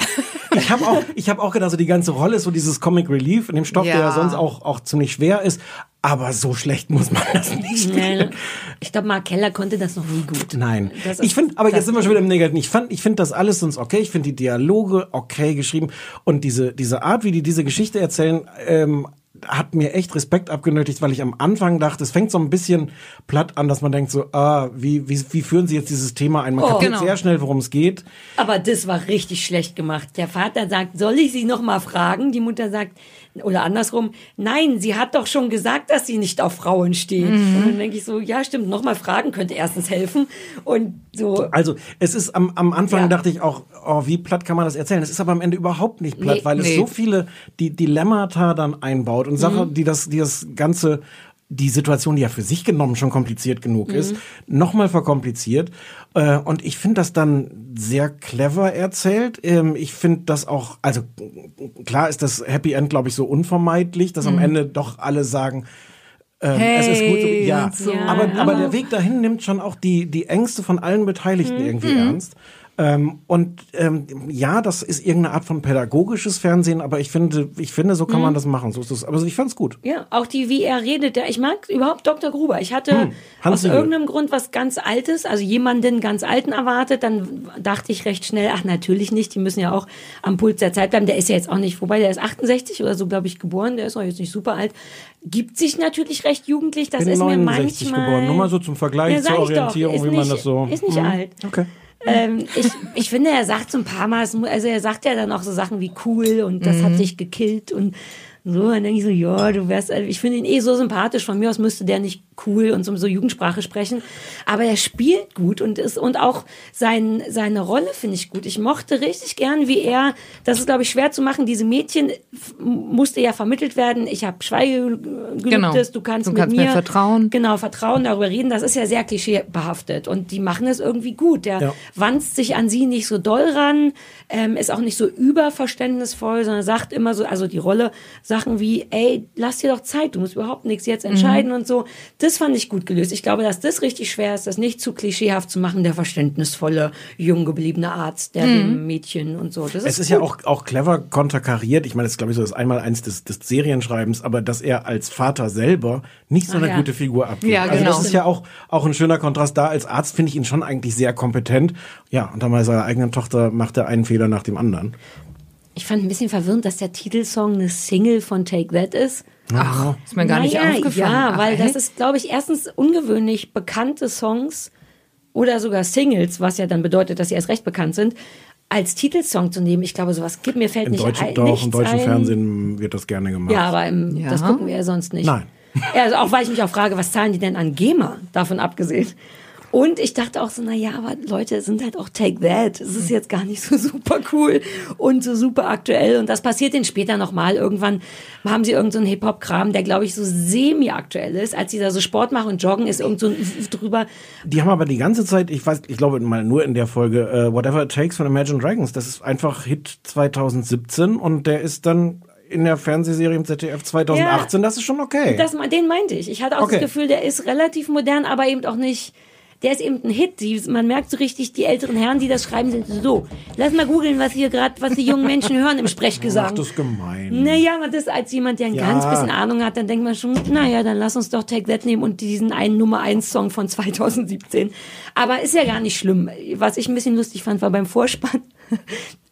Ich habe auch, ich habe auch gedacht, so die ganze Rolle ist so dieses Comic Relief in dem Stoff, ja. der ja sonst auch, auch ziemlich schwer ist. Aber so schlecht muss man das nicht spielen. Ich glaube, Mark Keller konnte das noch nie gut. Nein. ich finde, aber jetzt sind wir schon wieder im Negativen. Ich fand, ich finde das alles sonst okay. Ich finde die Dialoge okay geschrieben und diese diese Art, wie die diese Geschichte erzählen, ähm, hat mir echt Respekt abgenötigt, weil ich am Anfang dachte, es fängt so ein bisschen platt an, dass man denkt so, ah, wie, wie, wie führen sie jetzt dieses Thema ein? Man oh, kapiert genau. sehr schnell, worum es geht. Aber das war richtig schlecht gemacht. Der Vater sagt, soll ich sie noch mal fragen? Die Mutter sagt, oder andersrum, nein, sie hat doch schon gesagt, dass sie nicht auf Frauen steht. Mhm. Und dann denke ich so, ja, stimmt, nochmal fragen könnte erstens helfen. Und so. Also, es ist am, am Anfang ja. dachte ich auch, oh, wie platt kann man das erzählen? Es ist aber am Ende überhaupt nicht platt, nee, weil nee. es so viele die Dilemmata dann einbaut und Sachen, mhm. die das, die das Ganze die Situation, die ja für sich genommen schon kompliziert genug ist, mhm. nochmal verkompliziert. Äh, und ich finde das dann sehr clever erzählt. Ähm, ich finde das auch, also klar ist das Happy End, glaube ich, so unvermeidlich, dass mhm. am Ende doch alle sagen, ähm, hey, es ist gut, so, ja. So. Aber, aber der Weg dahin nimmt schon auch die, die Ängste von allen Beteiligten mhm. irgendwie ernst. Ähm, und ähm, ja, das ist irgendeine Art von pädagogisches Fernsehen, aber ich finde, ich finde, so kann mhm. man das machen. So ist es. Aber ich fand's gut. Ja, auch die, wie er redet. Ich mag überhaupt Dr. Gruber. Ich hatte hm, aus irgendeinem Grund was ganz Altes, also jemanden ganz Alten erwartet. Dann dachte ich recht schnell, ach natürlich nicht. Die müssen ja auch am Puls der Zeit bleiben. Der ist ja jetzt auch nicht, wobei der ist 68 oder so, glaube ich, geboren. Der ist auch jetzt nicht super alt. Gibt sich natürlich recht jugendlich. Das Bin ist mir manchmal. geboren. Nur mal so zum Vergleich ja, zur Orientierung, wie man das so. Ist nicht hm. alt. Okay. Ähm, ich, ich finde, er sagt so ein paar Mal, also er sagt ja dann auch so Sachen wie cool und das mhm. hat dich gekillt und So, dann denke ich so, ja, du wärst, also ich finde ihn eh so sympathisch. Von mir aus müsste der nicht cool und so, so Jugendsprache sprechen. Aber er spielt gut und ist, und auch sein, seine Rolle finde ich gut. Ich mochte richtig gern, wie er, das ist glaube ich schwer zu machen, diese Mädchen musste ja vermittelt werden. Ich habe Schweigegelübdes, Genau. du kannst Du mit kannst mir, mir vertrauen. Genau, vertrauen, darüber reden. Das ist ja sehr klischeebehaftet und die machen es irgendwie gut. Der Ja. wanzt sich an sie nicht so doll ran, ähm, ist auch nicht so überverständnisvoll, sondern sagt immer so, also die Rolle, Sachen wie, ey, lass dir doch Zeit, du musst überhaupt nichts jetzt Mhm. entscheiden und so. Das fand ich gut gelöst. Ich glaube, dass das richtig schwer ist, das nicht zu klischeehaft zu machen, der verständnisvolle, jung gebliebene Arzt, der Mhm. dem Mädchen und so. Das Es ist ist ja auch, auch clever konterkariert. Ich meine, das ist, glaube ich, so das Einmaleins des, des Serienschreibens, aber dass er als Vater selber nicht so Ach eine ja. gute Figur abgibt. Ja, Also genau. das ist ja auch, auch ein schöner Kontrast. Da als Arzt finde ich ihn schon eigentlich sehr kompetent. Ja, und dann bei seiner eigenen Tochter macht er einen Fehler nach dem anderen. Ich fand ein bisschen verwirrend, dass der Titelsong eine Single von Take That ist. Ach, ist mir gar nicht Naja, aufgefallen. Ja, Ach, weil das echt? ist, glaube ich, erstens ungewöhnlich bekannte Songs oder sogar Singles, was ja dann bedeutet, dass sie erst recht bekannt sind, als Titelsong zu nehmen. Ich glaube, sowas gibt mir fällt Im nicht deutschen, ein. doch, im deutschen ein. Fernsehen wird das gerne gemacht. Ja, aber im, Ja. das gucken wir ja sonst nicht. Nein. Ja, also auch weil ich mich auch frage, was zahlen die denn an GEMA, davon abgesehen. Und ich dachte auch so, na ja, aber Leute, sind halt auch Take That. Es ist jetzt gar nicht so [laughs] super cool und so super aktuell. Und das passiert dann später nochmal. Irgendwann haben sie irgendeinen so einen Hip-Hop-Kram, der, glaube ich, so semi-aktuell ist. Als sie da so Sport machen und joggen, ist irgend so ein drüber. Die haben aber die ganze Zeit, ich weiß, ich glaube mal nur in der Folge äh, Whatever It Takes von Imagine Dragons. Das ist einfach Hit 2017 und der ist dann in der Fernsehserie im ZDF 2018. Das ist schon okay. Das, den meinte ich. Ich hatte auch Okay. das Gefühl, der ist relativ modern, aber eben auch nicht. Der ist eben ein Hit. Die, man merkt so richtig, die älteren Herren, die das schreiben, sind so. Lass mal googeln, was hier gerade, was die jungen Menschen hören im Ach, Sprechgesang. das ist gemein. Naja, aber das als jemand, der ein Ja. ganz bisschen Ahnung hat, dann denkt man schon, naja, dann lass uns doch Take That nehmen und diesen einen Nummer 1 Song von 2017. Aber ist ja gar nicht schlimm. Was ich ein bisschen lustig fand, war beim Vorspann, [laughs]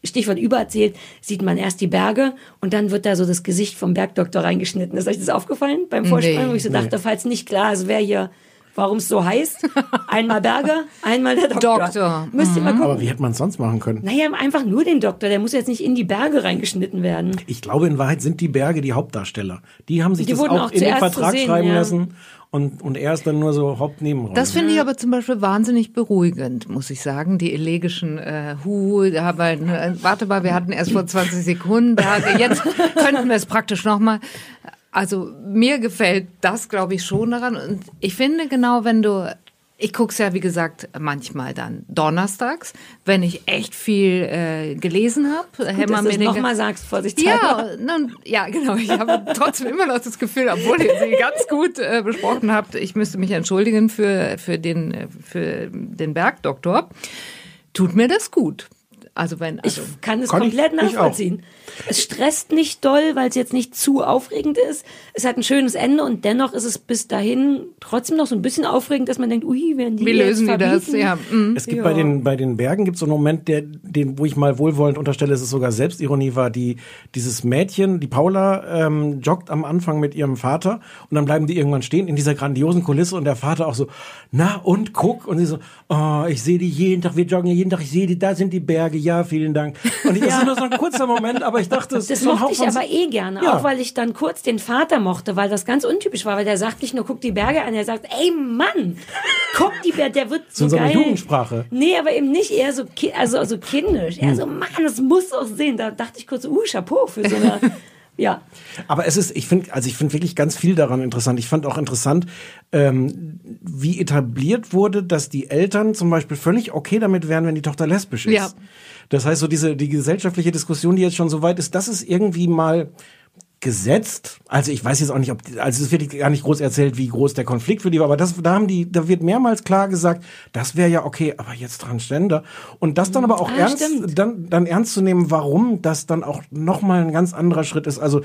Stichwort übererzählt, sieht man erst die Berge und dann wird da so das Gesicht vom Bergdoktor reingeschnitten. Ist euch das aufgefallen beim Vorspann? Nee. wo ich so dachte, falls nicht klar ist, wer hier, warum es so heißt. Einmal Berge, einmal der Doktor. Doktor. Müsst ihr mal gucken. Aber wie hätte man es sonst machen können? Naja, einfach nur den Doktor, der muss jetzt nicht in die Berge reingeschnitten werden. Ich glaube, in Wahrheit sind die Berge die Hauptdarsteller. Die haben sich Die das wurden auch, auch in den Vertrag sehen, schreiben ja. lassen. Und, und er ist dann nur so Hauptnebenrolle. Das finde ich aber zum Beispiel wahnsinnig beruhigend, muss ich sagen. Die elegischen äh, Hu, da haben wir, äh, warte mal, wir hatten erst vor 20 Sekunden Berge, jetzt [laughs] könnten wir es praktisch nochmal. Also mir gefällt das, glaube ich, schon daran. Und ich finde genau, wenn du, ich guck's ja, wie gesagt, manchmal dann donnerstags, wenn ich echt viel äh, gelesen habe. Dass du es nochmal sagst, vorsichtshalber. Ja, nun, ja, genau. Ich habe trotzdem immer noch das Gefühl, obwohl ihr sie ganz gut äh, besprochen habt, ich müsste mich entschuldigen für, für, den, äh, für den Bergdoktor. Tut mir das gut. Also wenn, also, Ich kann es Kann ich- komplett ich nachvollziehen. Es stresst nicht doll, weil es jetzt nicht zu aufregend ist. Es hat ein schönes Ende und dennoch ist es bis dahin trotzdem noch so ein bisschen aufregend, dass man denkt, ui, werden die wie jetzt lösen die das? Ja, mm. Es gibt Ja. bei den bei den Bergen gibt so einen Moment, der den wo ich mal wohlwollend unterstelle, dass es sogar Selbstironie war. Die dieses Mädchen, die Paula ähm, joggt am Anfang mit ihrem Vater und dann bleiben die irgendwann stehen in dieser grandiosen Kulisse und der Vater auch so, na und guck und sie so, oh, ich sehe die jeden Tag, wir joggen ja jeden Tag, ich sehe die, da sind die Berge, ja, vielen Dank. Und ich, das ist nur so ein kurzer Moment, aber ich dachte, es Das ist so mochte ich aber eh gerne, Ja. auch weil ich dann kurz den Vater mochte, weil das ganz untypisch war, weil der sagt nicht nur, guck die Berge an, er sagt, ey Mann, guck die Berge, der wird So so so geil. Jugendsprache. Nee, aber eben nicht eher so, also, also kindisch. Eher so, Hm. Mann, das muss auch sehen. Da dachte ich kurz, uh, Chapeau für so eine, [laughs] ja. Aber es ist, ich finde, also ich finde wirklich ganz viel daran interessant. Ich fand auch interessant, ähm, wie etabliert wurde, dass die Eltern zum Beispiel völlig okay damit wären, wenn die Tochter lesbisch ist. Ja. Das heißt, so diese die gesellschaftliche Diskussion, die jetzt schon so weit ist, das ist irgendwie mal gesetzt. Also ich weiß jetzt auch nicht, ob also es wird gar nicht groß erzählt, wie groß der Konflikt für die war, aber das da haben die da wird mehrmals klar gesagt, das wäre ja okay, aber jetzt Transgender und das dann aber auch Ah, ernst stimmt. dann dann ernst zu nehmen, warum das dann auch noch mal ein ganz anderer Schritt ist. Also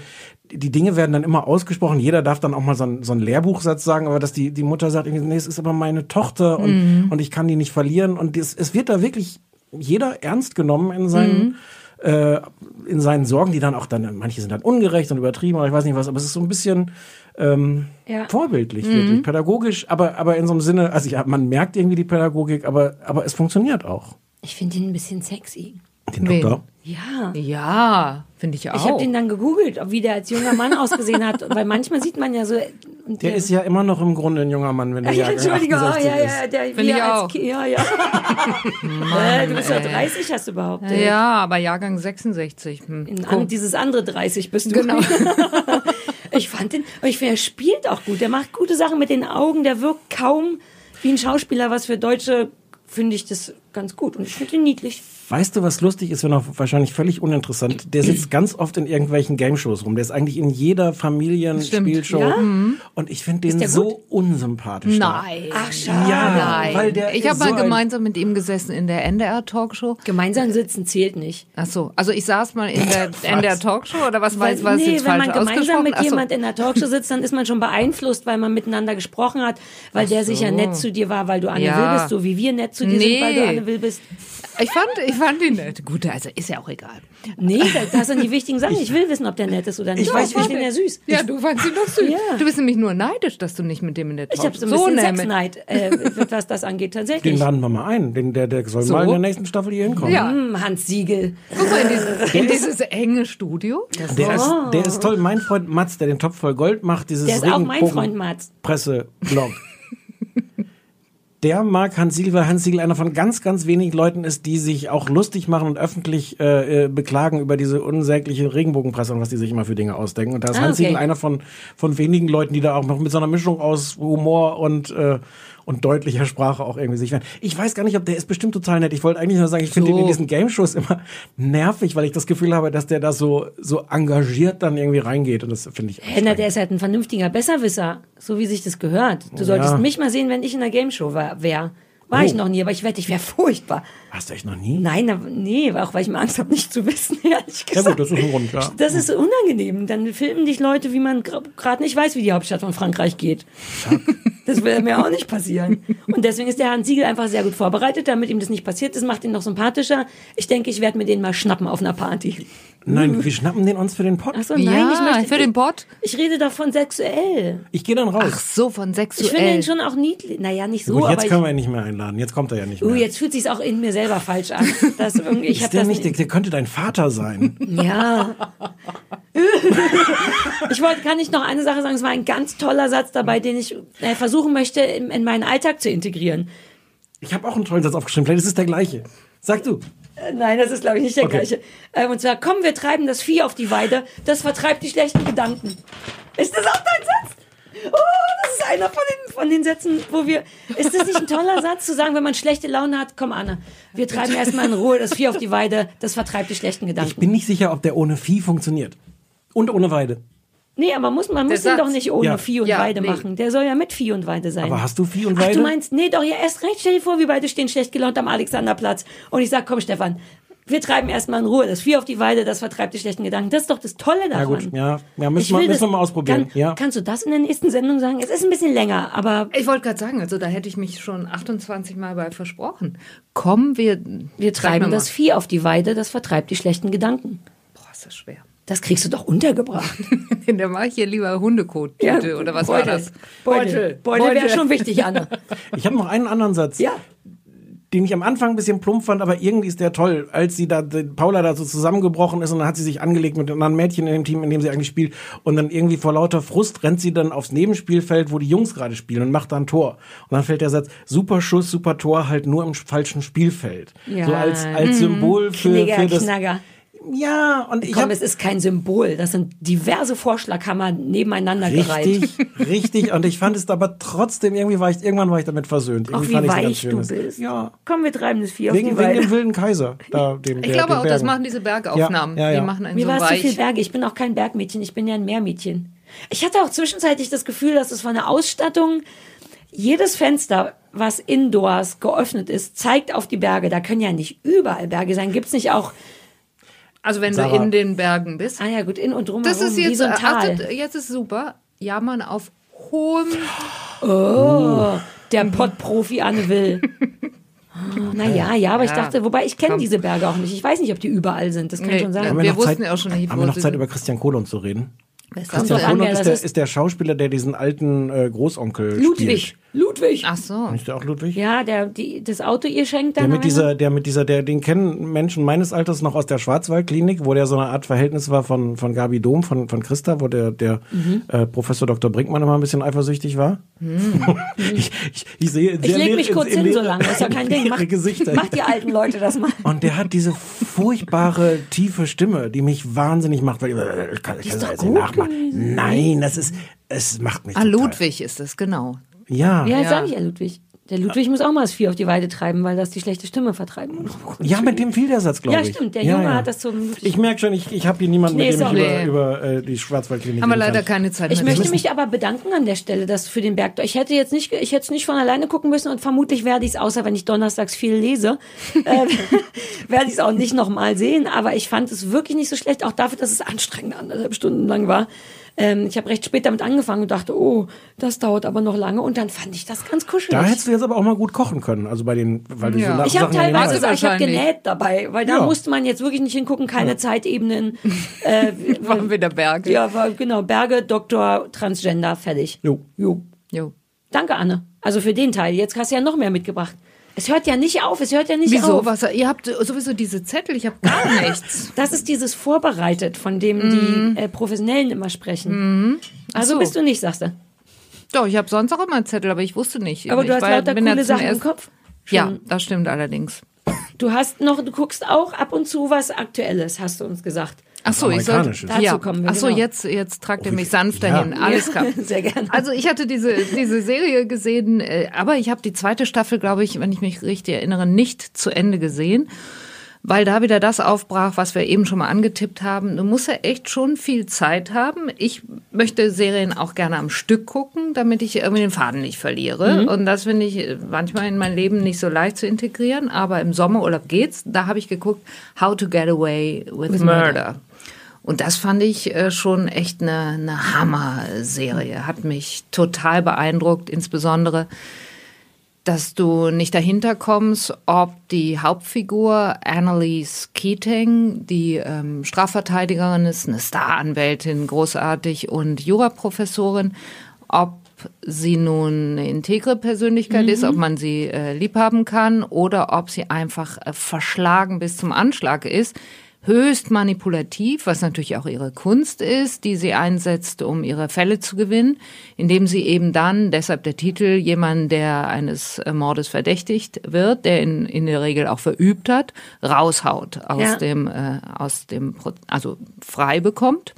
die Dinge werden dann immer ausgesprochen, jeder darf dann auch mal so, ein, so einen Lehrbuchsatz sagen, aber dass die die Mutter sagt, nee, es ist aber meine Tochter und und ich kann die nicht verlieren und es, es wird da wirklich jeder ernst genommen in seinen äh, in seinen Sorgen, die dann auch dann, manche sind dann ungerecht und übertrieben, oder ich weiß nicht was, aber es ist so ein bisschen ähm, Ja. vorbildlich, wirklich, pädagogisch, aber, aber in so einem Sinne, also ja, man merkt irgendwie die Pädagogik, aber, aber es funktioniert auch. Ich finde ihn ein bisschen sexy. Den Wen? Doktor. Ja. Ja, finde ich auch. Ich habe den dann gegoogelt, wie der als junger Mann ausgesehen hat. Weil manchmal sieht man ja so. und Der ist ja immer noch im Grunde ein junger Mann, wenn [laughs] der Ja, oh, 68 ja, ja, der, Find wie ich als auch. Ja, ja. [laughs] äh, du bist ja 30, hast du behauptet. ja, aber Jahrgang 66. Hm. An, dieses andere 30 bist du. Genau. [laughs] ich fand den, aber ich finde, er spielt auch gut. Der macht gute Sachen mit den Augen. Der wirkt kaum wie ein Schauspieler, was für Deutsche finde ich das ganz gut. Und ich finde ihn niedlich. Weißt du, was lustig ist, wenn auch wahrscheinlich völlig uninteressant? Der [clears throat] sitzt ganz oft in irgendwelchen Game-Shows rum. Der ist eigentlich in jeder Familienspielshow. Ja? Und ich finde den so unsympathisch. da. Nein. Ach, schade. Ja, Nein. weil der ich habe mal so ein- gemeinsam mit ihm gesessen in der NDR-Talkshow. Gemeinsam sitzen zählt nicht. Ach so, also ich saß mal in der [laughs] NDR-Talkshow oder was weiß was nee, jetzt wenn falsch man gemeinsam mit Ach so. jemand in der Talkshow sitzt, dann ist man schon beeinflusst, weil man miteinander gesprochen hat, weil der sicher nett zu dir war, weil du Anne Ja. Will bist, so wie wir nett zu dir sind, weil du Nee. Anne Will bist. Ich fand, ich fand ihn nett. Gut, also ist ja auch egal. Nee, das, sind die wichtigen Sachen. Ich will wissen, ob der nett ist oder nicht. Ich weiß, ich finde ihn ja süß. Ja, du fandst ihn doch süß. Ja. Du bist nämlich nur neidisch, dass du nicht mit dem in der Ich habe so ein bisschen nämlich. Sexneid, äh, was das angeht, Den tatsächlich. laden wir mal ein. Den, der, der soll So? mal in der nächsten Staffel hier hinkommen. Ja. Hm, Hans Siegel. Guck mal in dieses, in dieses enge Studio. Das Der, ist, der ist toll. Mein Freund Mats, der den Topf voll Gold macht, dieses Der ist auch mein Freund Mats. Presseblog. [laughs] Der mag Hans Siegel, weil Hans Siegel einer von ganz, ganz wenigen Leuten ist, die sich auch lustig machen und öffentlich äh, äh, beklagen über diese unsägliche Regenbogenpresse und was die sich immer für Dinge ausdenken. Und da ist Ah, Hans okay. Siegel einer von, von wenigen Leuten, die da auch noch mit so einer Mischung aus Humor und, äh, und deutlicher Sprache auch irgendwie sich werden. Ich weiß gar nicht, ob der ist bestimmt total nett. Ich wollte eigentlich nur sagen, ich finde So. ihn in diesen Game-Shows immer nervig, weil ich das Gefühl habe, dass der da so, so engagiert dann irgendwie reingeht. Und das finde ich Hey, na, der ist halt ein vernünftiger Besserwisser, so wie sich das gehört. Du solltest Ja. mich mal sehen, wenn ich in der Gameshow war. War ich Oh. noch nie, aber ich wette, ich wäre [laughs] furchtbar. Hast du echt noch nie? Nein, aber- nee, auch weil ich mir Angst habe, nicht zu wissen, [laughs] ehrlich Ja gesagt. gut, das ist ein Grund, ja. Das ist unangenehm. Dann filmen dich Leute, wie man gerade nicht weiß, wie die Hauptstadt von Frankreich geht. [laughs] Das will mir auch nicht passieren. Und deswegen ist der Hans Siegel einfach sehr gut vorbereitet, damit ihm das nicht passiert. Das macht ihn noch sympathischer. Ich denke, ich werde mir den mal schnappen auf einer Party. Nein, wir schnappen den uns für den Pod. Ach so, nein, Ja, ich möchte für den Bot? Ich rede davon sexuell. Ich gehe dann raus. Ach so, von Ich finde sexuell. ihn schon auch niedlich. Naja, nicht so, Gut, jetzt aber können ich, wir ihn nicht mehr einladen. Jetzt kommt er ja nicht uh, mehr. jetzt fühlt sich's auch in mir selber falsch an. [laughs] Dass irgendwie, ich ist der das nicht, der, der könnte dein Vater sein. [laughs] Ja. ich wollte, kann ich noch eine Sache sagen? Es war ein ganz toller Satz dabei, den ich äh, versuchen möchte, in, in meinen Alltag zu integrieren. Ich habe auch einen tollen Satz aufgeschrieben. Vielleicht ist es der gleiche. Sag du. Äh, Nein, das ist, glaube ich, nicht der Okay. gleiche. Ähm, und zwar, komm, wir treiben das Vieh auf die Weide, das vertreibt die schlechten Gedanken. Ist das auch dein Satz? Oh, das ist einer von den, von den Sätzen, wo wir. Ist das nicht ein toller Satz, zu sagen, wenn man schlechte Laune hat, komm, Anne, wir treiben erstmal in Ruhe das Vieh auf die Weide, das vertreibt die schlechten Ich Gedanken. bin nicht sicher, ob der ohne Vieh funktioniert. Und ohne Weide. Nee, aber muss, man muss den Satz. doch nicht ohne Ja. Vieh und Ja, Weide nee. machen. Der soll ja mit Vieh und Weide sein. Aber hast du Vieh und Ach, Weide? du meinst, nee, doch, ja, erst recht. Stell dir vor, wir beide stehen schlecht gelaunt am Alexanderplatz. Und ich sag, komm, Stefan, wir treiben erstmal in Ruhe. Das Vieh auf die Weide, das vertreibt die schlechten Gedanken. Das ist doch das Tolle Ja daran. gut, ja, ja müssen, Ich wir, müssen wir mal ausprobieren. Kann, ja. Kannst du das in der nächsten Sendung sagen? Es ist ein bisschen länger, aber Ich wollte gerade sagen, also da hätte ich mich schon 28 Mal bei versprochen. Komm, wir, wir treiben das Vieh auf die Weide, das vertreibt die schlechten Gedanken. Boah, ist das schwer. Das kriegst du doch untergebracht. [laughs] da mache ich hier lieber Hundekot-Tüte oder was Beutel. war das? Beutel. Beutel, wäre schon wichtig, Anne. [laughs] Ich habe noch einen anderen Satz. Ja. Den ich am Anfang ein bisschen plump fand, aber irgendwie ist der toll, als sie da, Paula da so zusammengebrochen ist und dann hat sie sich angelegt mit einem anderen Mädchen in dem Team, in dem sie eigentlich spielt und dann irgendwie vor lauter Frust rennt sie dann aufs Nebenspielfeld, wo die Jungs gerade spielen und macht dann Tor. Und dann fällt der Satz, super Schuss, super Tor, halt nur im falschen Spielfeld. Ja. So als, als Symbol für, Knigger, für das. Knagger. Ja, und ich Komm, habe es ist kein Symbol. Das sind diverse Vorschlaghammer nebeneinander gereiht. Richtig, richtig. Und ich fand es aber trotzdem, irgendwie war ich, irgendwann war ich damit versöhnt. Ach, Irgendwie wie fand ich's ganz weich du Schönes. bist. Ja. Komm, wir treiben das auf Wegen, die wegen dem wilden Kaiser. Da, dem, Ich der, glaube auch, das machen diese Bergaufnahmen. Ja, ja, ja. Die machen einen Mir so war es zu viel. Berge. Ich bin auch kein Bergmädchen. Ich bin ja ein Meermädchen. Ich hatte auch zwischenzeitlich das Gefühl, dass es von der Ausstattung jedes Fenster, was indoors geöffnet ist, zeigt auf die Berge. Da können ja nicht überall Berge sein. Gibt's nicht auch? Also wenn Sarah. du in den Bergen bist. Ah ja, gut, in und drumherum Das ist wie jetzt, so ein Tal. achtet, jetzt ist super. Ja, man auf hohem Oh, der Pottprofi Anne Will. [laughs] Oh, naja, ja, aber ich Ja, dachte, wobei ich kenne diese Berge auch nicht. Ich weiß nicht, ob die überall sind. Das kann Nee, schon sein. Haben Wir noch wussten Zeit, ja auch schon nicht, Haben wir noch Zeit, über Christian Kohlund zu reden? Christian an, Kohlund ist der, ist. ist der Schauspieler, der diesen alten äh, Großonkel Ludwig. spielt. Ludwig. Ach so. Ist der auch Ludwig? Ja, der die, das Auto ihr schenkt Der dann mit einer. dieser, der mit dieser, der, den kennen Menschen meines Alters noch aus der Schwarzwaldklinik, wo der so eine Art Verhältnis war von, von Gabi Dom, von, von Christa, wo der, der Mhm. äh, Professor Dr. Brinkmann immer ein bisschen eifersüchtig war. [laughs] ich, ich, ich sehe Ich sehr leg leer- mich kurz in- in hin, so lange. Das ist ja kein Ding. Macht, Gesichter. macht die alten Leute das mal. Und der hat diese furchtbare, tiefe Stimme, die mich wahnsinnig macht, weil ich, ich kann, ich kann das jetzt nicht nachmachen. Nein, das ist, es macht mich Ah, total. Ludwig ist es, genau. Ja. Ja, Ja, jetzt sag ich ja Ludwig. Der Ludwig muss auch mal das Vieh auf die Weide treiben, weil das die schlechte Stimme vertreiben muss. [laughs] mit dem fiel der Satz, glaube Ja, ich. stimmt. Der Ja, Junge ja. hat das zum. Ich merke schon, ich, ich habe hier niemanden, Nee, mit dem ich über, über äh, die Schwarzwaldklinik Haben wir leider kann. keine Zeit Ich mehr. möchte mich aber bedanken an der Stelle, dass für den Berg. Ich hätte jetzt nicht, ich hätte es nicht von alleine gucken müssen und vermutlich werde ich es, außer wenn ich donnerstags viel lese, [laughs] äh, [laughs] werde ich es auch nicht nochmal sehen. Aber ich fand es wirklich nicht so schlecht, auch dafür, dass es anstrengend anderthalb Stunden lang war. Ähm, ich habe recht spät damit angefangen und dachte, oh, das dauert aber noch lange. Und dann fand ich das ganz kuschelig. Da hättest du jetzt aber auch mal gut kochen können, also bei den, weil du Ja. so ich habe ja teilweise gesagt, ich habe genäht dabei, weil da Ja. musste man jetzt wirklich nicht hingucken, keine Zeitebenen. [laughs] Äh, Machen wir der Berge. ja, war, genau, Berge, Doktor, Transgender, fertig. Jo. Jo. Jo. Danke, Anne. Also für den Teil. Jetzt hast du ja noch mehr mitgebracht. Es hört ja nicht auf, es hört ja nicht Wieso? auf. Was, ihr habt sowieso diese Zettel, ich habe gar [laughs] nichts. Das ist dieses vorbereitet, von dem die äh, Professionellen immer sprechen. Also so. bist du nicht, sagst du. Doch, ich habe sonst auch immer einen Zettel, aber ich wusste nicht. Aber ich du hast war- lauter ja coole Sachen im Kopf. Ja, Schon. das stimmt allerdings. Du hast noch, du guckst auch ab und zu was Aktuelles, hast du uns gesagt. Ach so, ich soll, Amerikanisches. Dazu ja. kommen wir, Ach so, genau. jetzt, jetzt tragt ihr mich sanft Ja. dahin. Alles klar. [laughs] Sehr gerne. Also ich hatte diese, diese Serie gesehen, äh, aber ich habe die zweite Staffel, glaube ich, wenn ich mich richtig erinnere, nicht zu Ende gesehen, weil da wieder das aufbrach, was wir eben schon mal angetippt haben. Du musst ja echt schon viel Zeit haben. Ich möchte Serien auch gerne am Stück gucken, damit ich irgendwie den Faden nicht verliere. Und das finde ich äh, manchmal in mein Leben nicht so leicht zu integrieren, aber im Sommerurlaub geht's. Da habe ich geguckt, How to Get Away with, Murder. Und das fand ich äh, schon echt eine, eine Hammer-Serie. Hat mich total beeindruckt, insbesondere, dass du nicht dahinter kommst, ob die Hauptfigur Annalise Keating, die ähm, Strafverteidigerin ist, eine Staranwältin, großartig und Juraprofessorin, ob sie nun eine integre Persönlichkeit ist, ob man sie äh, lieb haben kann oder ob sie einfach äh, verschlagen bis zum Anschlag ist höchst manipulativ, was natürlich auch ihre Kunst ist, die sie einsetzt, um ihre Fälle zu gewinnen, indem sie eben dann, deshalb der Titel, jemanden, der eines äh, Mordes verdächtigt wird, der in, in der Regel auch verübt hat, raushaut aus Ja. dem, äh, aus dem, Pro- also frei bekommt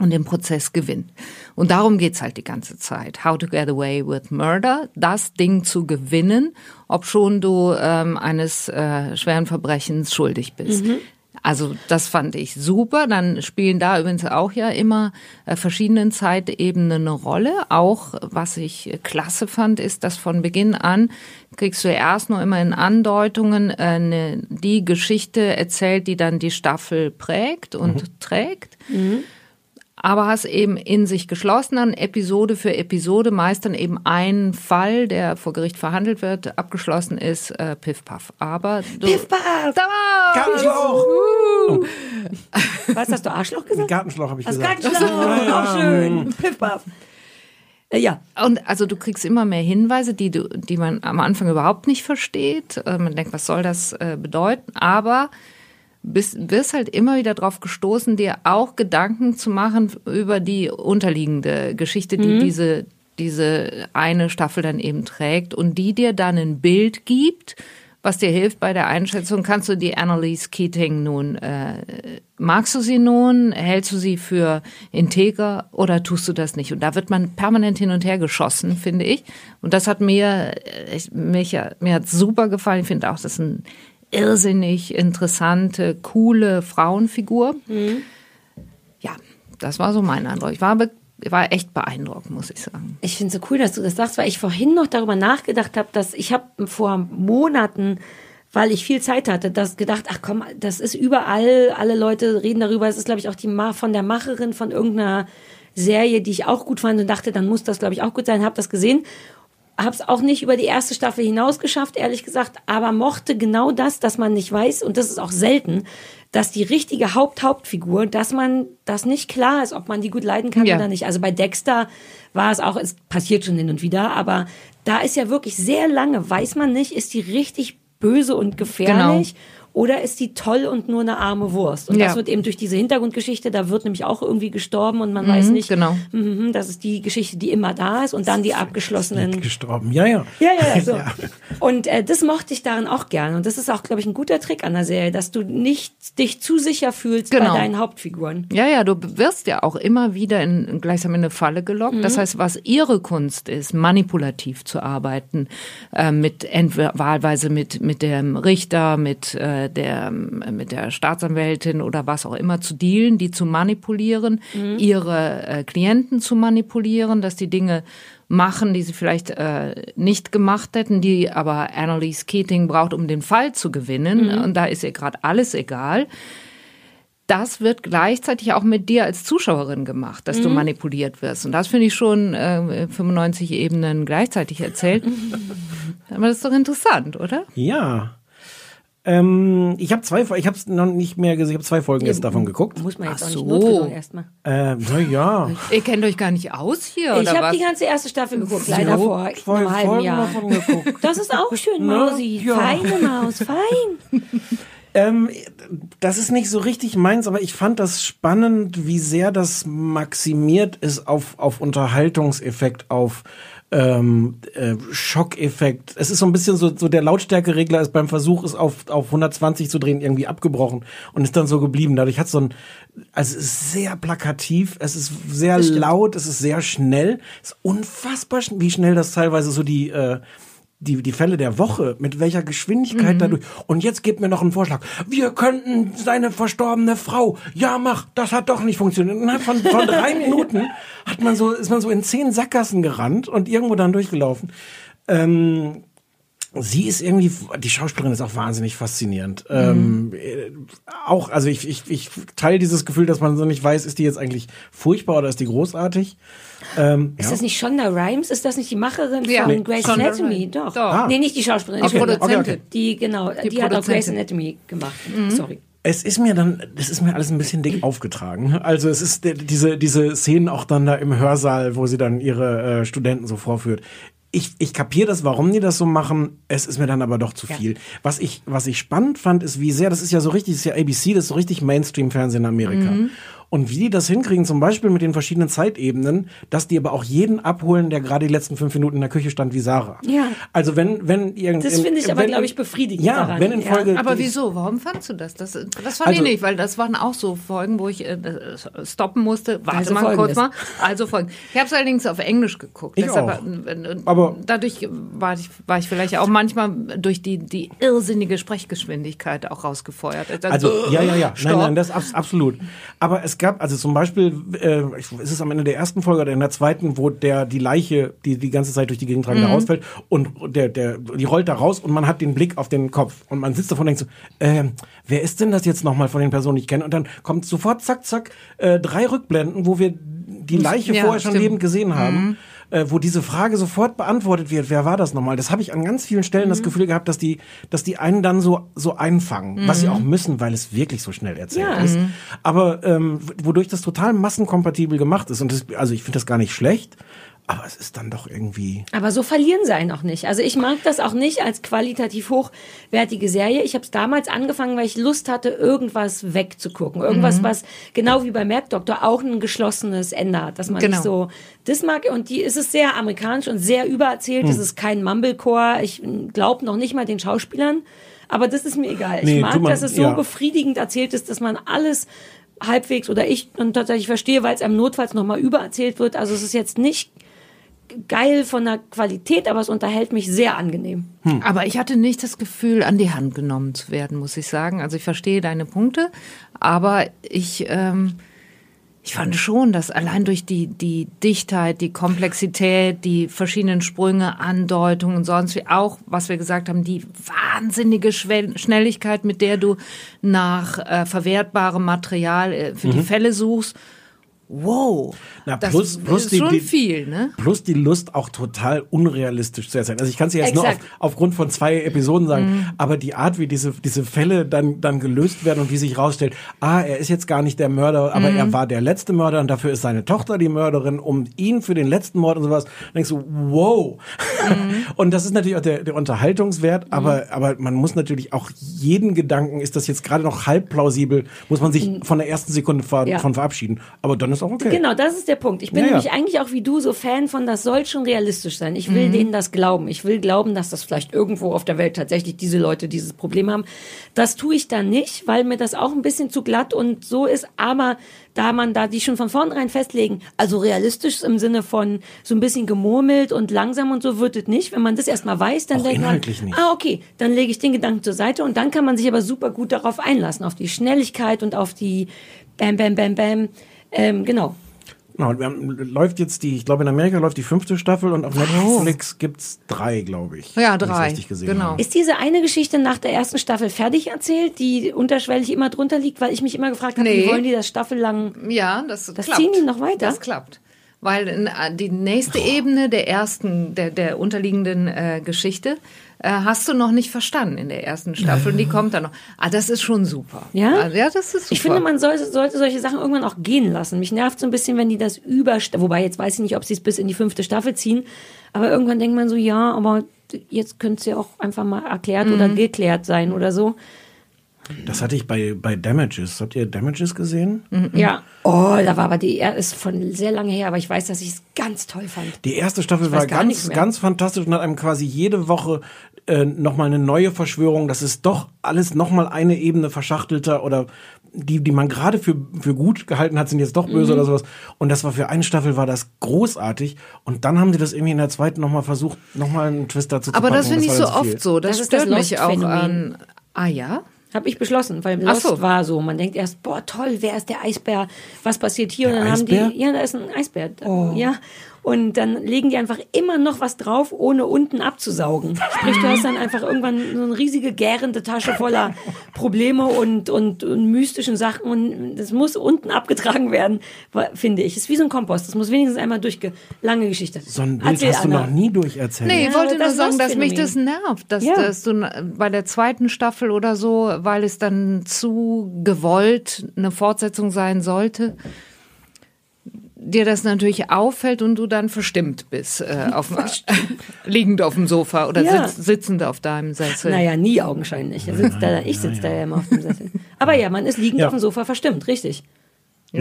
und den Prozess gewinnt. Und darum geht's halt die ganze Zeit. How to get away with murder, das Ding zu gewinnen, ob schon du ähm, eines äh, schweren Verbrechens schuldig bist. Also das fand ich super. Dann spielen da übrigens auch ja immer äh, verschiedenen Zeitebenen eine Rolle. Auch was ich klasse fand, ist, dass von Beginn an kriegst du erst nur immer in Andeutungen äh, eine, die Geschichte erzählt, die dann die Staffel prägt und trägt aber hast eben in sich geschlossen dann Episode für Episode meist dann eben einen Fall, der vor Gericht verhandelt wird, abgeschlossen ist, äh, Piff Puff. Aber du, Piff, paff. Da! Gartenschlauch! [laughs] Was hast du Arschloch gesagt? Gartenschlauch habe ich Das gesagt. Gartenschlauch, auch schön. Piff, paff. Äh, ja, Und also du kriegst immer mehr Hinweise, die du, die man am Anfang überhaupt nicht versteht. Äh, Man denkt, was soll das äh, bedeuten? Aber bist, wirst halt immer wieder drauf gestoßen, dir auch Gedanken zu machen über die unterliegende Geschichte, die diese, diese eine Staffel dann eben trägt und die dir dann ein Bild gibt, was dir hilft bei der Einschätzung. Kannst du die Annalise Keating nun, äh, magst du sie nun, hältst du sie für integer oder tust du das nicht? Und da wird man permanent hin und her geschossen, finde ich. Und das hat mir, äh, ich, mich, mir hat super gefallen. Ich finde auch, das ist ein irrsinnig interessante, coole Frauenfigur. Ja, das war so mein Eindruck. Ich war, war echt beeindruckt, muss ich sagen. ich finde es so cool, dass du das sagst, weil ich vorhin noch darüber nachgedacht habe, dass ich habe vor Monaten, weil ich viel Zeit hatte, das gedacht, ach komm, das ist überall, alle Leute reden darüber. Es ist, glaube ich, auch die Ma von der Macherin von irgendeiner Serie, die ich auch gut fand und dachte, dann muss das, glaube ich, auch gut sein. Habe das gesehen habe es auch nicht über die erste Staffel hinaus geschafft, ehrlich gesagt, aber mochte genau das, dass man nicht weiß, und das ist auch selten, dass die richtige Haupt-Hauptfigur, dass man das nicht klar ist, ob man die gut leiden kann Ja. oder nicht. Also bei Dexter war es auch, es passiert schon hin und wieder, aber da ist ja wirklich sehr lange, weiß man nicht, ist die richtig böse und gefährlich oder ist die toll und nur eine arme Wurst? Und Ja. das wird eben durch diese Hintergrundgeschichte, da wird nämlich auch irgendwie gestorben und man Mhm, weiß nicht, genau. mhm, das ist die Geschichte, die immer da ist und dann die abgeschlossenen Gestorben. Ja, ja. ja, ja, ja, so. [laughs] Und äh, das mochte ich darin auch gern. Und das ist auch, glaube ich, ein guter Trick an der Serie, dass du nicht dich zu sicher fühlst Genau. bei deinen Hauptfiguren. Ja, ja, du wirst ja auch immer wieder in gleichsam in eine Falle gelockt. Das Mhm. heißt, was ihre Kunst ist, manipulativ zu arbeiten, äh, mit entweder wahlweise mit mit dem Richter, mit äh, der mit der Staatsanwältin oder was auch immer zu dealen, die zu manipulieren, Mhm. ihre äh, Klienten zu manipulieren, dass die Dinge machen, die sie vielleicht äh, nicht gemacht hätten, die aber Annalise Keating braucht, um den Fall zu gewinnen. Mhm. Und da ist ihr gerade alles egal das wird gleichzeitig auch mit dir als Zuschauerin gemacht, dass du Mhm. manipuliert wirst. Und das finde ich schon äh, 95 Ebenen gleichzeitig erzählt. [laughs] Aber das ist doch interessant, oder? Ja. Ähm, ich habe zwei, ich habe es noch nicht mehr gesehen. Ich habe zwei Folgen jetzt davon geguckt. Muss man jetzt Ach auch nicht so. notgedrungen erstmal. Äh, na ja. [laughs] Ihr kennt euch gar nicht aus hier, Ich oder habe die ganze erste Staffel geguckt, leider So, vor zwei einem halben Folgen Jahr. davon geguckt. Das ist auch schön, Ne? Mausi. Ja. Feine Maus, fein. [laughs] Ähm, das ist nicht so richtig meins, aber ich fand das spannend, wie sehr das maximiert ist auf, auf Unterhaltungseffekt, auf ähm, äh, Schockeffekt. Es ist so ein bisschen so, so der Lautstärkeregler ist beim Versuch, es auf, auf 120 zu drehen, irgendwie abgebrochen und ist dann so geblieben. Dadurch hat so ein, also es ist sehr plakativ, es ist sehr laut, es ist sehr schnell. Es ist unfassbar, wie schnell das teilweise so die, äh, die, die Fälle der Woche, mit welcher Geschwindigkeit Mhm. dadurch. Und jetzt gebt mir noch einen Vorschlag. Wir könnten seine verstorbene Frau. Ja, mach. Das hat doch nicht funktioniert. Innerhalb von, von drei [laughs] Minuten hat man so, ist man so in zehn Sackgassen gerannt und irgendwo dann durchgelaufen. Ähm, Sie ist irgendwie, die Schauspielerin ist auch wahnsinnig faszinierend. Ähm, äh, auch, also ich, ich, ich teile dieses Gefühl, dass man so nicht weiß, ist die jetzt eigentlich furchtbar oder ist die großartig? Ähm, Ist ja. das nicht Shonda Rhimes? Ist das nicht die Macherin Ja, von Nee, Grey's Shonda Anatomy? Rhimes. Doch. Doch. Ah. Nee, nicht die Schauspielerin. Die die Produzentin. Okay, okay. Die, genau, die, Die hat auch Grey's Produzentin. Anatomy gemacht. Mhm. Sorry. Es ist mir dann, das ist mir alles ein bisschen dick aufgetragen. Also es ist diese, diese Szenen auch dann da im Hörsaal, wo sie dann ihre äh, Studenten so vorführt. Ich, ich kapiere das, warum die das so machen. Es ist mir dann aber doch zu viel. Was ich, was ich spannend fand, ist, wie sehr, das ist ja so richtig, das ist ja ABC, das ist so richtig Mainstream-Fernsehen in Amerika. Mhm. Und wie die das hinkriegen, zum Beispiel mit den verschiedenen Zeitebenen, dass die aber auch jeden abholen, der gerade die letzten fünf Minuten in der Küche stand, wie Sarah. Ja. Also wenn, wenn irgend, Das finde ich aber, glaube ich, befriedigend Ja, daran. wenn in Folge Aber wieso? Warum fandst du das? Das, das fand Also- ich nicht, weil das waren auch so Folgen, wo ich äh, stoppen musste. Warte Also mal kurz Folgendes. mal. Also Folgen. Ich habe es allerdings auf Englisch geguckt. Ich Deshalb, auch. äh, äh, Aber- dadurch war ich, war ich vielleicht auch manchmal durch die, die irrsinnige Sprechgeschwindigkeit auch rausgefeuert. Also, ja, ja, ja. Nein, Stopp. nein, das abs absolut. Aber es gab, also zum Beispiel, äh, ich- ist es am Ende der ersten Folge oder in der zweiten, wo der die Leiche, die die ganze Zeit durch die Gegend tragen, da Mhm. rausfällt und der, der, die rollt da raus und man hat den Blick auf den Kopf und man sitzt davon und denkt so, ähm, wer ist denn das jetzt nochmal von den Personen, die ich kenne? Und dann kommt sofort, zack, zack, äh, drei Rückblenden, wo wir die Leiche Ja, vorher schon stimmt. lebend gesehen haben. Mhm. Äh, wo diese Frage sofort beantwortet wird, wer war das nochmal? Das habe ich an ganz vielen Stellen Mhm. das Gefühl gehabt, dass die, dass die einen dann so, so einfangen, was sie Mhm. auch müssen, weil es wirklich so schnell erzählt Ja. ist. Mhm. Aber ähm, wodurch das total massenkompatibel gemacht ist. Und das, also ich finde das gar nicht schlecht, aber es ist dann doch irgendwie. Aber so verlieren sie einen auch nicht. Also ich mag das auch nicht als qualitativ hochwertige Serie. Ich habe es damals angefangen, weil ich Lust hatte, irgendwas wegzugucken. Irgendwas, Mhm. was genau wie bei Merkdoktor auch ein geschlossenes Ende hat. Dass man Genau. nicht so, das mag, und die ist es sehr amerikanisch und sehr übererzählt. Hm. Es ist kein Mumblecore. Ich glaube noch nicht mal den Schauspielern. Aber das ist mir egal. Nee, ich mag, man- dass es so ja. befriedigend erzählt ist, dass man alles halbwegs oder ich dann tatsächlich verstehe, weil es einem notfalls nochmal übererzählt wird. Also es ist jetzt nicht geil von der Qualität, aber es unterhält mich sehr angenehm. Aber ich hatte nicht das Gefühl, an die Hand genommen zu werden, muss ich sagen. Also ich verstehe deine Punkte, aber ich, ähm, ich fand schon, dass allein durch die, die Dichtheit, die Komplexität, die verschiedenen Sprünge, Andeutungen und sonst wie auch, was wir gesagt haben, die wahnsinnige Schwell Schnelligkeit, mit der du nach äh, verwertbarem Material äh, für die Mhm. Fälle suchst, wow. Na, das plus- plus ist die- schon die- viel, ne? Plus die Lust auch total unrealistisch zu erzählen. Also ich kann es jetzt nur auf, Exakt. aufgrund von zwei Episoden sagen, Mhm. aber die Art, wie diese, diese Fälle dann, dann gelöst werden und wie sich rausstellt, ah, er ist jetzt gar nicht der Mörder, aber Mhm. er war der letzte Mörder und dafür ist seine Tochter die Mörderin, um ihn für den letzten Mord und sowas. Dann denkst du, wow. Mhm. [laughs] und das ist natürlich auch der, der Unterhaltungswert, aber, aber man muss natürlich auch jeden Gedanken, ist das jetzt gerade noch halb plausibel, muss man sich von der ersten Sekunde ver Ja. von verabschieden. Aber dann ist auch okay. Genau, das ist der Punkt. Ich bin Ja, ja. nämlich eigentlich auch wie du so Fan von, das soll schon realistisch sein. Ich will denen das glauben. Ich will glauben, dass das vielleicht irgendwo auf der Welt tatsächlich diese Leute dieses Problem haben. Das tue ich dann nicht, weil mir das auch ein bisschen zu glatt und so ist. Aber da man da die schon von vornherein festlegen, also realistisch im Sinne von so ein bisschen gemurmelt und langsam und so wird es nicht. Wenn man das erstmal weiß, dann denkt man, nicht. ah, okay, dann lege ich den Gedanken zur Seite und dann kann man sich aber super gut darauf einlassen, auf die Schnelligkeit und auf die Bam, Bam, Bam, Bam. Ähm, genau. Genau, und wir haben, läuft jetzt die, ich glaube in Amerika läuft die fünfte Staffel und auf Netflix gibt's drei, glaube ich. Ja, drei, richtig gesehen genau. habe. Ist diese eine Geschichte nach der ersten Staffel fertig erzählt, die unterschwellig immer drunter liegt, weil ich mich immer gefragt habe, Nee. wie wollen die das staffellang? Ja, das, Das klappt. ziehen die noch weiter? Das klappt. Weil äh, die nächste Ebene der ersten, der, der unterliegenden äh, Geschichte äh, hast du noch nicht verstanden in der ersten Staffel. Und die kommt dann noch. Ah, das ist schon super. Ja? Also, ja, das ist super. Ich finde, man sollte, sollte solche Sachen irgendwann auch gehen lassen. Mich nervt so ein bisschen, wenn die das über, wobei jetzt weiß ich nicht, ob sie es bis in die fünfte Staffel ziehen, aber irgendwann denkt man so, ja, aber jetzt könnte es ja auch einfach mal erklärt oder Mhm. geklärt sein oder so. Das hatte ich bei, bei Damages. Habt ihr Damages gesehen? Ja. Oh, da war aber die, er ist von sehr lange her, aber ich weiß, dass ich es ganz toll fand. Die erste Staffel war ganz, ganz fantastisch und hat einem quasi jede Woche äh, nochmal eine neue Verschwörung. Das ist doch alles nochmal eine Ebene verschachtelter oder die, die man gerade für, für gut gehalten hat, sind jetzt doch böse Mhm. oder sowas. Und das war für eine Staffel war das großartig. Und dann haben sie das irgendwie in der zweiten nochmal versucht, nochmal einen Twist dazu zu Aber packen. das finde ich so viel. oft so. Das, Das ist das stört mich auch an. Ah ja? Habe ich beschlossen, weil Lost so. war so. Man denkt erst, boah, toll, wer ist der Eisbär? Was passiert hier? Der und dann Eisbär? haben die, ja, da ist ein Eisbär. Oh. Ja. Und dann legen die einfach immer noch was drauf, ohne unten abzusaugen. Sprich, du hast dann einfach irgendwann so eine riesige gärende Tasche voller Probleme und, und, und mystischen Sachen und das muss unten abgetragen werden, finde ich. Ist wie so ein Kompost. Das muss wenigstens einmal durchge... Lange Geschichte. So ein Bild Erzähl, hast du Anna. noch nie durcherzählt. Nee, ich Ja, wollte das nur sagen, dass mich das nervt, dass, Ja. dass du n- bei der zweiten Staffel oder so, weil es dann zu gewollt eine Fortsetzung sein sollte, dir das natürlich auffällt und du dann verstimmt bist, äh, [laughs] auf, liegend auf dem Sofa oder Ja. sitz, sitzend auf deinem Sessel. Naja, nie augenscheinlich. Er sitzt da, ich sitze da ja immer auf dem Sessel. Aber ja, man ist liegend Ja. auf dem Sofa verstimmt, richtig.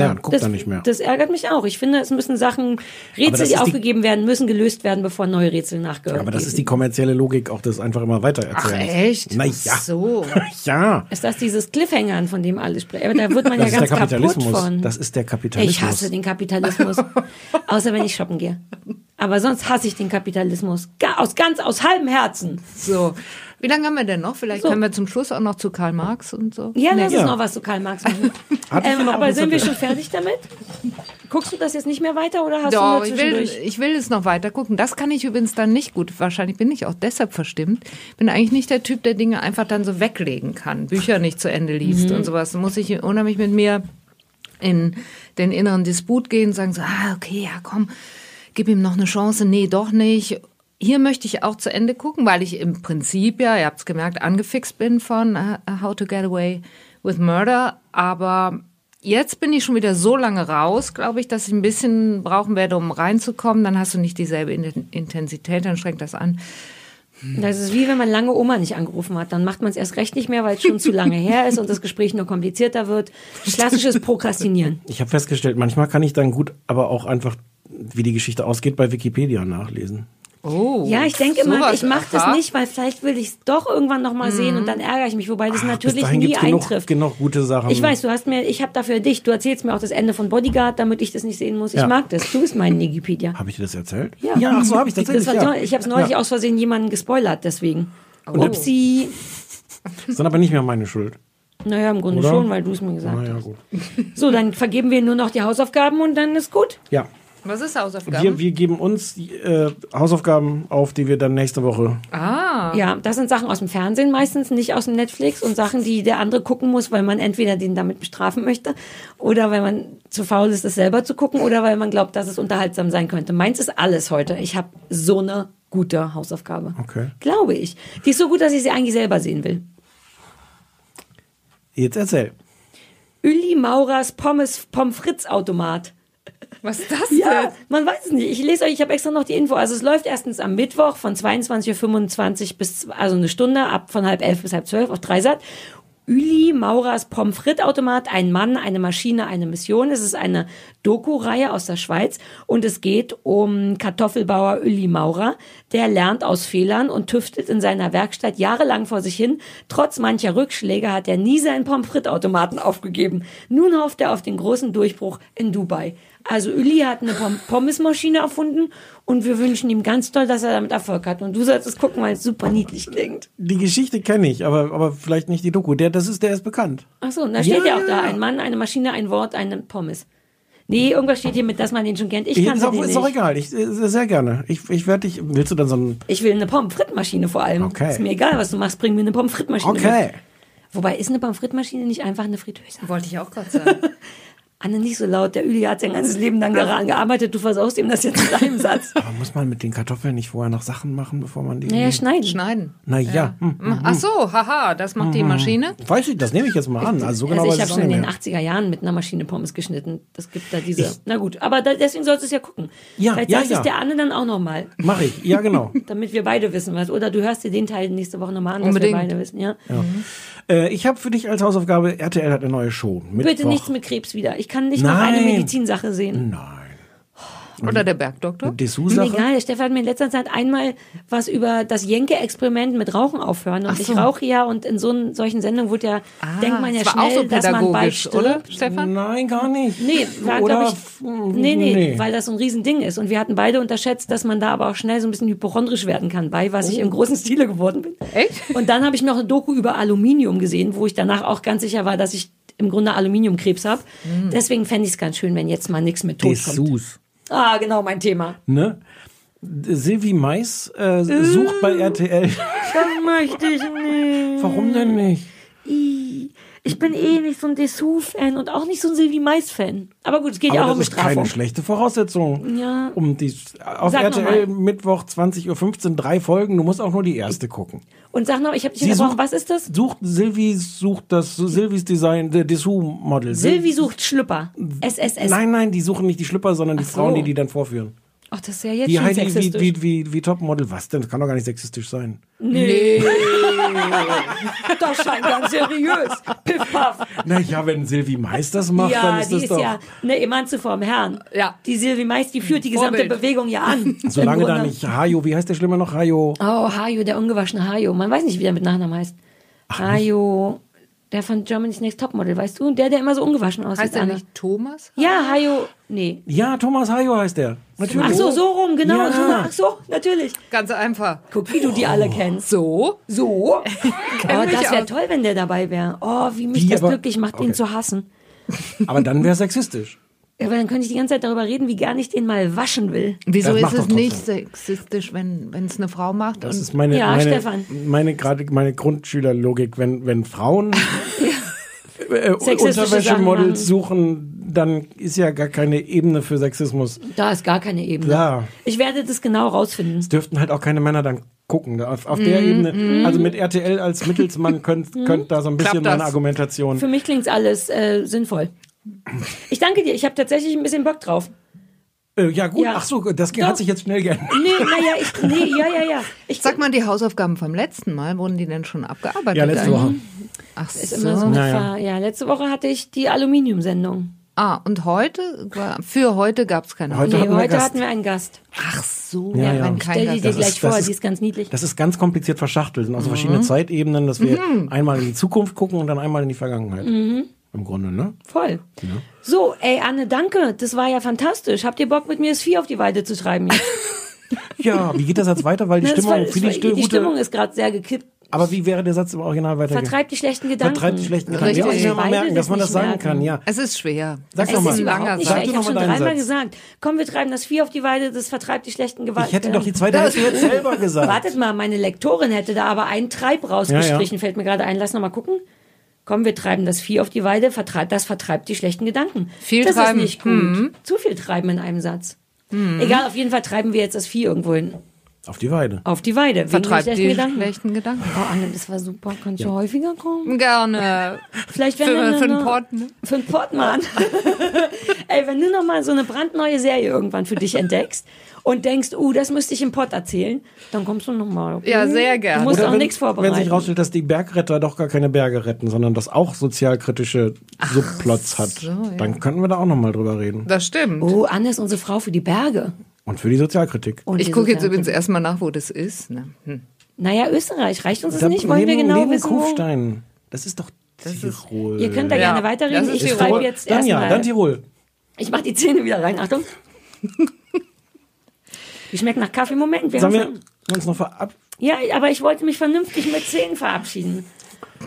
Ja, und guckt das, dann nicht mehr. Das ärgert mich auch. Ich finde, es müssen Sachen, Rätsel, das die ist die- aufgegeben werden, müssen gelöst werden, bevor neue Rätsel nachgehört Aber das ist die kommerzielle Logik auch des einfach immer weiter Ach erzählen. echt? Na ja. So. [laughs] Ja. Ist das dieses Cliffhangern, von dem alle sprechen? Aber da wird man Das ja ganz kaputt von. Das ist der Kapitalismus. Ich hasse den Kapitalismus. [laughs] Außer wenn ich shoppen gehe. Aber sonst hasse ich den Kapitalismus. Aus ganz, aus halbem Herzen. So. Wie lange haben wir denn noch? Vielleicht So. können wir zum Schluss auch noch zu Karl Marx und so. Ja, lass Ja. uns noch was zu Karl Marx machen. [laughs] Ich ähm, noch aber sind wir schon fertig damit? Guckst du das jetzt nicht mehr weiter oder hast Doch, du ich nur will, zwischendurch? ich will es noch weiter gucken. Das kann ich übrigens dann nicht gut. Wahrscheinlich bin ich auch deshalb verstimmt. Bin eigentlich nicht der Typ, der Dinge einfach dann so weglegen kann. Bücher nicht zu Ende liest Mhm. und sowas. Muss ich unheimlich mit mir in den inneren Disput gehen, sagen so, ah, okay, ja, komm, gib ihm noch eine Chance. Nee, doch nicht. Hier möchte ich auch zu Ende gucken, weil ich im Prinzip, ja, ihr habt es gemerkt, angefixt bin von äh, How to Get Away with Murder. Aber jetzt bin ich schon wieder so lange raus, glaube ich, dass ich ein bisschen brauchen werde, um reinzukommen. Dann hast du nicht dieselbe In- Intensität, dann schränkt das an. Das ist wie wenn man lange Oma nicht angerufen hat. Dann macht man es erst recht nicht mehr, weil es schon zu lange her ist und das Gespräch nur komplizierter wird. Klassisches Prokrastinieren. Ich habe festgestellt, manchmal kann ich dann gut, aber auch einfach, wie die Geschichte ausgeht, bei Wikipedia nachlesen. Oh, Ja, ich denke mal, ich mache das nicht, weil vielleicht will ich es doch irgendwann noch mal sehen und dann ärgere ich mich, wobei das Ach, natürlich nie genug, eintrifft. genug gute Sachen. Ich weiß, du hast mir, ich habe dafür dich, du erzählst mir auch das Ende von Bodyguard, damit ich das nicht sehen muss. Ich Ja. mag das. Du bist mein Wikipedia. Habe ich dir das erzählt? Ja. ach so habe ich tatsächlich. Das war ja. Ich habe es neulich Ja. aus Versehen jemanden gespoilert, deswegen. Oh. Upsi. Ist dann aber nicht mehr meine Schuld. Naja, im Grunde Oder? schon, weil du es mir gesagt Na ja, hast. gut. So, dann vergeben wir nur noch die Hausaufgaben und dann ist gut. Ja. Was ist Hausaufgaben? Wir, wir geben uns äh, Hausaufgaben auf, die wir dann nächste Woche. ah. Ja, das sind Sachen aus dem Fernsehen meistens, nicht aus dem Netflix und Sachen, die der andere gucken muss, weil man entweder den damit bestrafen möchte oder weil man zu faul ist, es selber zu gucken oder weil man glaubt, dass es unterhaltsam sein könnte. Meins ist alles heute. Ich habe so eine gute Hausaufgabe. Okay. Glaube ich. Die ist so gut, dass ich sie eigentlich selber sehen will. Jetzt erzähl. Uli Maurers Pommes Pommes Fritz Automat. Was ist das Ja, denn? man weiß es nicht. Ich lese euch, ich habe extra noch die Info. Also es läuft erstens am Mittwoch von 22.25 Uhr bis, also eine Stunde, ab von halb elf bis halb zwölf auf Dreisat. Uli Maurers Pommes frites Automat, ein Mann, eine Maschine, eine Mission. Es ist eine Doku-Reihe aus der Schweiz und es geht um Kartoffelbauer Uli Maurer. Der lernt aus Fehlern und tüftelt in seiner Werkstatt jahrelang vor sich hin. Trotz mancher Rückschläge hat er nie seinen Pommes frites Automaten aufgegeben. Nun hofft er auf den großen Durchbruch in Dubai. Also Uli hat eine Pom Pommesmaschine erfunden und wir wünschen ihm ganz toll, dass er damit Erfolg hat. Und du sollst es gucken, weil es super niedlich klingt. Die Geschichte kenne ich, aber, aber vielleicht nicht die Doku. Der, das ist, der ist bekannt. Ach so, da steht ja, Ja, auch da, ein Mann, eine Maschine, ein Wort, eine Pommes. Nee, irgendwas steht hier mit, dass man den schon kennt. Ich Ich, kann ist, auch, den ist auch nicht. egal. Ich, äh, sehr gerne. Ich, ich werde dich. Willst du dann so ein. Ich will eine Pommes frites Maschine vor allem. Okay. Ist mir egal, was du machst, bring mir eine Pommes frites Maschine Okay. mit. Wobei, ist eine Pommes frites nicht einfach eine Fritteuse? Wollte ich auch gerade sagen. [laughs] Anne, nicht so laut. Der Uli hat sein ganzes Leben lang daran gearbeitet. Du versaust ihm das jetzt mit deinem Satz. Aber muss man mit den Kartoffeln nicht vorher noch Sachen machen, bevor man die. Naja, schneiden. Schneiden. Naja, hm, hm, Ach so, haha, das macht die Maschine. weiß ich, das nehme ich jetzt mal an. Also so genau also ich ich habe schon in den mehr. 80er Jahren mit einer Maschine Pommes geschnitten. Das gibt da diese. na gut, aber da, deswegen sollst du es ja gucken. Ja, Vielleicht ja, sagst du ja. es der Anne dann auch nochmal, Mach ich. Ja, genau. [laughs] damit wir beide wissen was. Oder du hörst dir den Teil nächste Woche nochmal an, dass Unbedingt. wir beide wissen. Ja. Äh, ich habe für dich als Hausaufgabe, RTL hat eine neue Show. Bitte Mittwoch. nichts mit Krebs wieder. Ich kann nicht noch eine Nein. Medizinsache sehen. Nein. Oder der Bergdoktor. Dessous-Sache? egal, Stefan hat mir in letzter Zeit einmal was über das Jenke-Experiment mit Rauchen aufhören. Und Ach ich so. rauche ja und in so einen, solchen Sendungen wird ja, denkt man ja das war auch schnell, so dass man bald stirbt. oder, Stefan? Nein, gar nicht. Nee, war, Oder ich, nee, nee, nee. weil das so ein Riesending ist. Und wir hatten beide unterschätzt, dass man da aber auch schnell so ein bisschen hypochondrisch werden kann, bei was ich im großen Stile geworden bin. Oh. Echt? Und dann habe ich noch eine Doku über Aluminium gesehen, wo ich danach auch ganz sicher war, dass ich im Grunde Aluminiumkrebs habe. Hm. Deswegen fände ich es ganz schön, wenn jetzt mal nichts mit Tod kommt. Ah, genau, mein Thema. Ne? Silvi Mais äh, sucht bei RTL. Das möchte ich nicht. Warum denn nicht? I. Ich bin eh nicht so ein Dessous-Fan und auch nicht so ein Sylvie Mais-Fan. Aber gut, es geht ja auch Aber um das ist keine Bestrafung. schlechte Voraussetzung. Ja. Um die, auf Sag RTL. Mittwoch 20.15 Uhr drei Folgen. Du musst auch nur die erste gucken. Und sag noch, ich habe dich unterbrochen. Was ist das? Sucht Silvi sucht das Silvis Design der Dessous-Model. Sylvie sucht Schlüpper. SSS. Nein, nein, die suchen nicht die Schlüpper, sondern die. Frauen, die die dann vorführen. Ach, das ist ja jetzt Wie schon Heidi, wie, sexistisch. wie, wie, wie Topmodel. Was denn? Das kann doch gar nicht sexistisch sein. Nee. [laughs] das scheint ganz seriös. Piff, paff. Naja, wenn Silvi Mais das macht, dann Ja, ist die das ist doch... ja eine Emanze vorm Herrn. Ja. Die Sylvie Mais, die führt die gesamte Vorbild. Bewegung ja an. [laughs] Solange da nicht Hajo, wie heißt der Schlimme noch? Hajo. Oh, Hajo, der ungewaschene Hajo. Man weiß nicht, wie der mit Nachnamen heißt. Hajo, der von Germany's Next Topmodel, weißt du? Der, der immer so ungewaschen aussieht. Heißt er Anne. nicht Thomas? Ja, Hajo, nee. Ja, Thomas Hajo heißt der. Natürlich. Ach so, so rum, genau. Ja. Ach so, natürlich. Ganz einfach. Guck, wie du die alle kennst. So? So? [laughs] oh, das wäre toll, wenn der dabei wäre. Oh, wie mich Wie, das aber- glücklich macht, okay. ihn zu hassen. Aber dann wäre sexistisch. Ja, aber dann könnte ich die ganze Zeit darüber reden, wie gern ich den mal waschen will. Wieso Das ist es nicht sexistisch, wenn wenn es eine Frau macht? Das und ist meine, Ja, meine, Stefan. meine, gerade meine Grundschülerlogik. Wenn, wenn Frauen [laughs] äh, Sexistische Unterwäschemodels suchen, dann ist ja gar keine Ebene für Sexismus. Da ist gar keine Ebene. Klar. Ich werde das genau rausfinden. Es dürften halt auch keine Männer dann gucken. Auf, auf der Ebene, also mit RTL als Mittelsmann könnt, könnt da so ein bisschen meine Argumentation. Für mich klingt's alles äh, sinnvoll. Ich danke dir. Ich habe tatsächlich ein bisschen Bock drauf. Äh, ja gut, Ja. ach so, das Doch. hat sich jetzt schnell geändert. Nee, naja, ich, nee, ja, ja, ja. Ich Sag mal, die Hausaufgaben vom letzten Mal, wurden die denn schon abgearbeitet? Ja, letzte? Woche. Ach ist so. immer so eine Ja, letzte Woche hatte ich die Aluminiumsendung. Ah, und heute? Für heute gab es keine Heute Nee, hatten wir heute Gast. hatten wir einen Gast. Ach so, Ja, ja. Ich kein stell die dir ist. gleich ist- vor, das ist- die ist ganz niedlich. Das ist ganz kompliziert verschachtelt. sind also verschiedene Zeitebenen, dass wir einmal in die Zukunft gucken und dann einmal in die Vergangenheit. Im Grunde, ne? Voll. So, ey, Anne, danke. Das war ja fantastisch. Habt ihr Bock, mit mir das Vieh auf die Weide zu treiben? jetzt? [laughs] Ja, wie geht das jetzt weiter? Weil die [laughs] das Stimmung, war- die, war- Sti- die Stimmung ist gerade sehr gekippt. Aber wie wäre der Satz im Original weitergegangen? Vertreibt die schlechten Gedanken. Vertreibt die schlechten Gedanken. Richtig. Ja, ich will mal merken, dass man das sagen merken. kann, ja. Es ist schwer. Sag es doch ist mal. ein langer Sag. Satz. Ich doch habe schon dreimal Satz. gesagt. Komm, wir treiben das Vieh auf die Weide, das vertreibt die schlechten Gewalt. Ich hätte doch die zweite Hälfte jetzt [laughs] selber gesagt. Wartet mal, meine Lektorin hätte da aber einen Treib rausgestrichen. Fällt mir gerade ein. Lass noch mal gucken. Komm, wir treiben das Vieh auf die Weide, vertreibt, das vertreibt die schlechten Gedanken. Viel das treiben. ist nicht gut. Zu viel treiben in einem Satz. Egal, auf jeden Fall treiben wir jetzt das Vieh irgendwo hin. Auf die Weide. Auf die Weide. Vertreibt die schlechten Gedanken. schlechten Gedanken. Oh, Anne, das war super. Kannst du häufiger kommen? Gerne. [laughs] Vielleicht wenn Für- du für eine- einen Pott, ne? Für einen Pottmann. [laughs] Ey, wenn du noch mal so eine brandneue Serie irgendwann für dich entdeckst und denkst, uh, das müsste ich im Pott erzählen, dann kommst du noch mal. Okay? Ja, sehr gerne. Du musst Oder auch wenn, nichts wenn vorbereiten. sich rausstellt, dass die Bergretter doch gar keine Berge retten, sondern das auch sozialkritische Subplots hat, so, ja. dann könnten wir da auch nochmal drüber reden. Das stimmt. oh, Anne ist unsere Frau für die Berge. Und für die Sozialkritik. Und ich gucke jetzt übrigens erstmal nach, wo das ist. Ne? Hm. Naja, Österreich. Reicht uns das Da nicht? Wollen wir neben, genau neben wissen? Kufstein. Das ist doch Tirol. Ihr könnt da Ja, gerne weiterreden. ist Ich Tirol. schreibe jetzt dann ja, erstmal. dann Tirol. Ich mach die Zähne wieder rein. Achtung. [laughs] Die schmecken nach Kaffee. Moment. Wir Sollen haben wir uns noch verab... Ja, aber ich wollte mich vernünftig mit Zähnen verabschieden.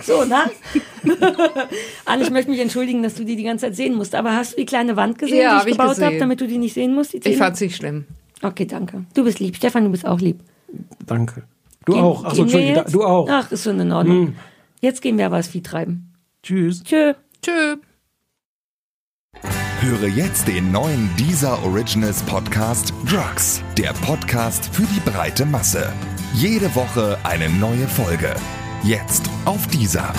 So, [laughs] na? Anne, ich möchte mich entschuldigen, dass du die die ganze Zeit sehen musst. Aber hast du die kleine Wand gesehen, Ja, die hab ich ich gebaut habe, damit du die nicht sehen musst? Ich fand's nicht schlimm. Okay, danke. Du bist lieb. Stefan, du bist auch lieb. Danke. Du Gehen- auch. Achso, Entschuldigung, du auch. Ach, ist schon in Ordnung. Jetzt gehen wir aber das Vieh treiben. Tschüss. Tschö. Tschö. Höre jetzt den neuen Deezer Originals Podcast Drugs, der Podcast für die breite Masse. Jede Woche eine neue Folge. Jetzt auf dieser.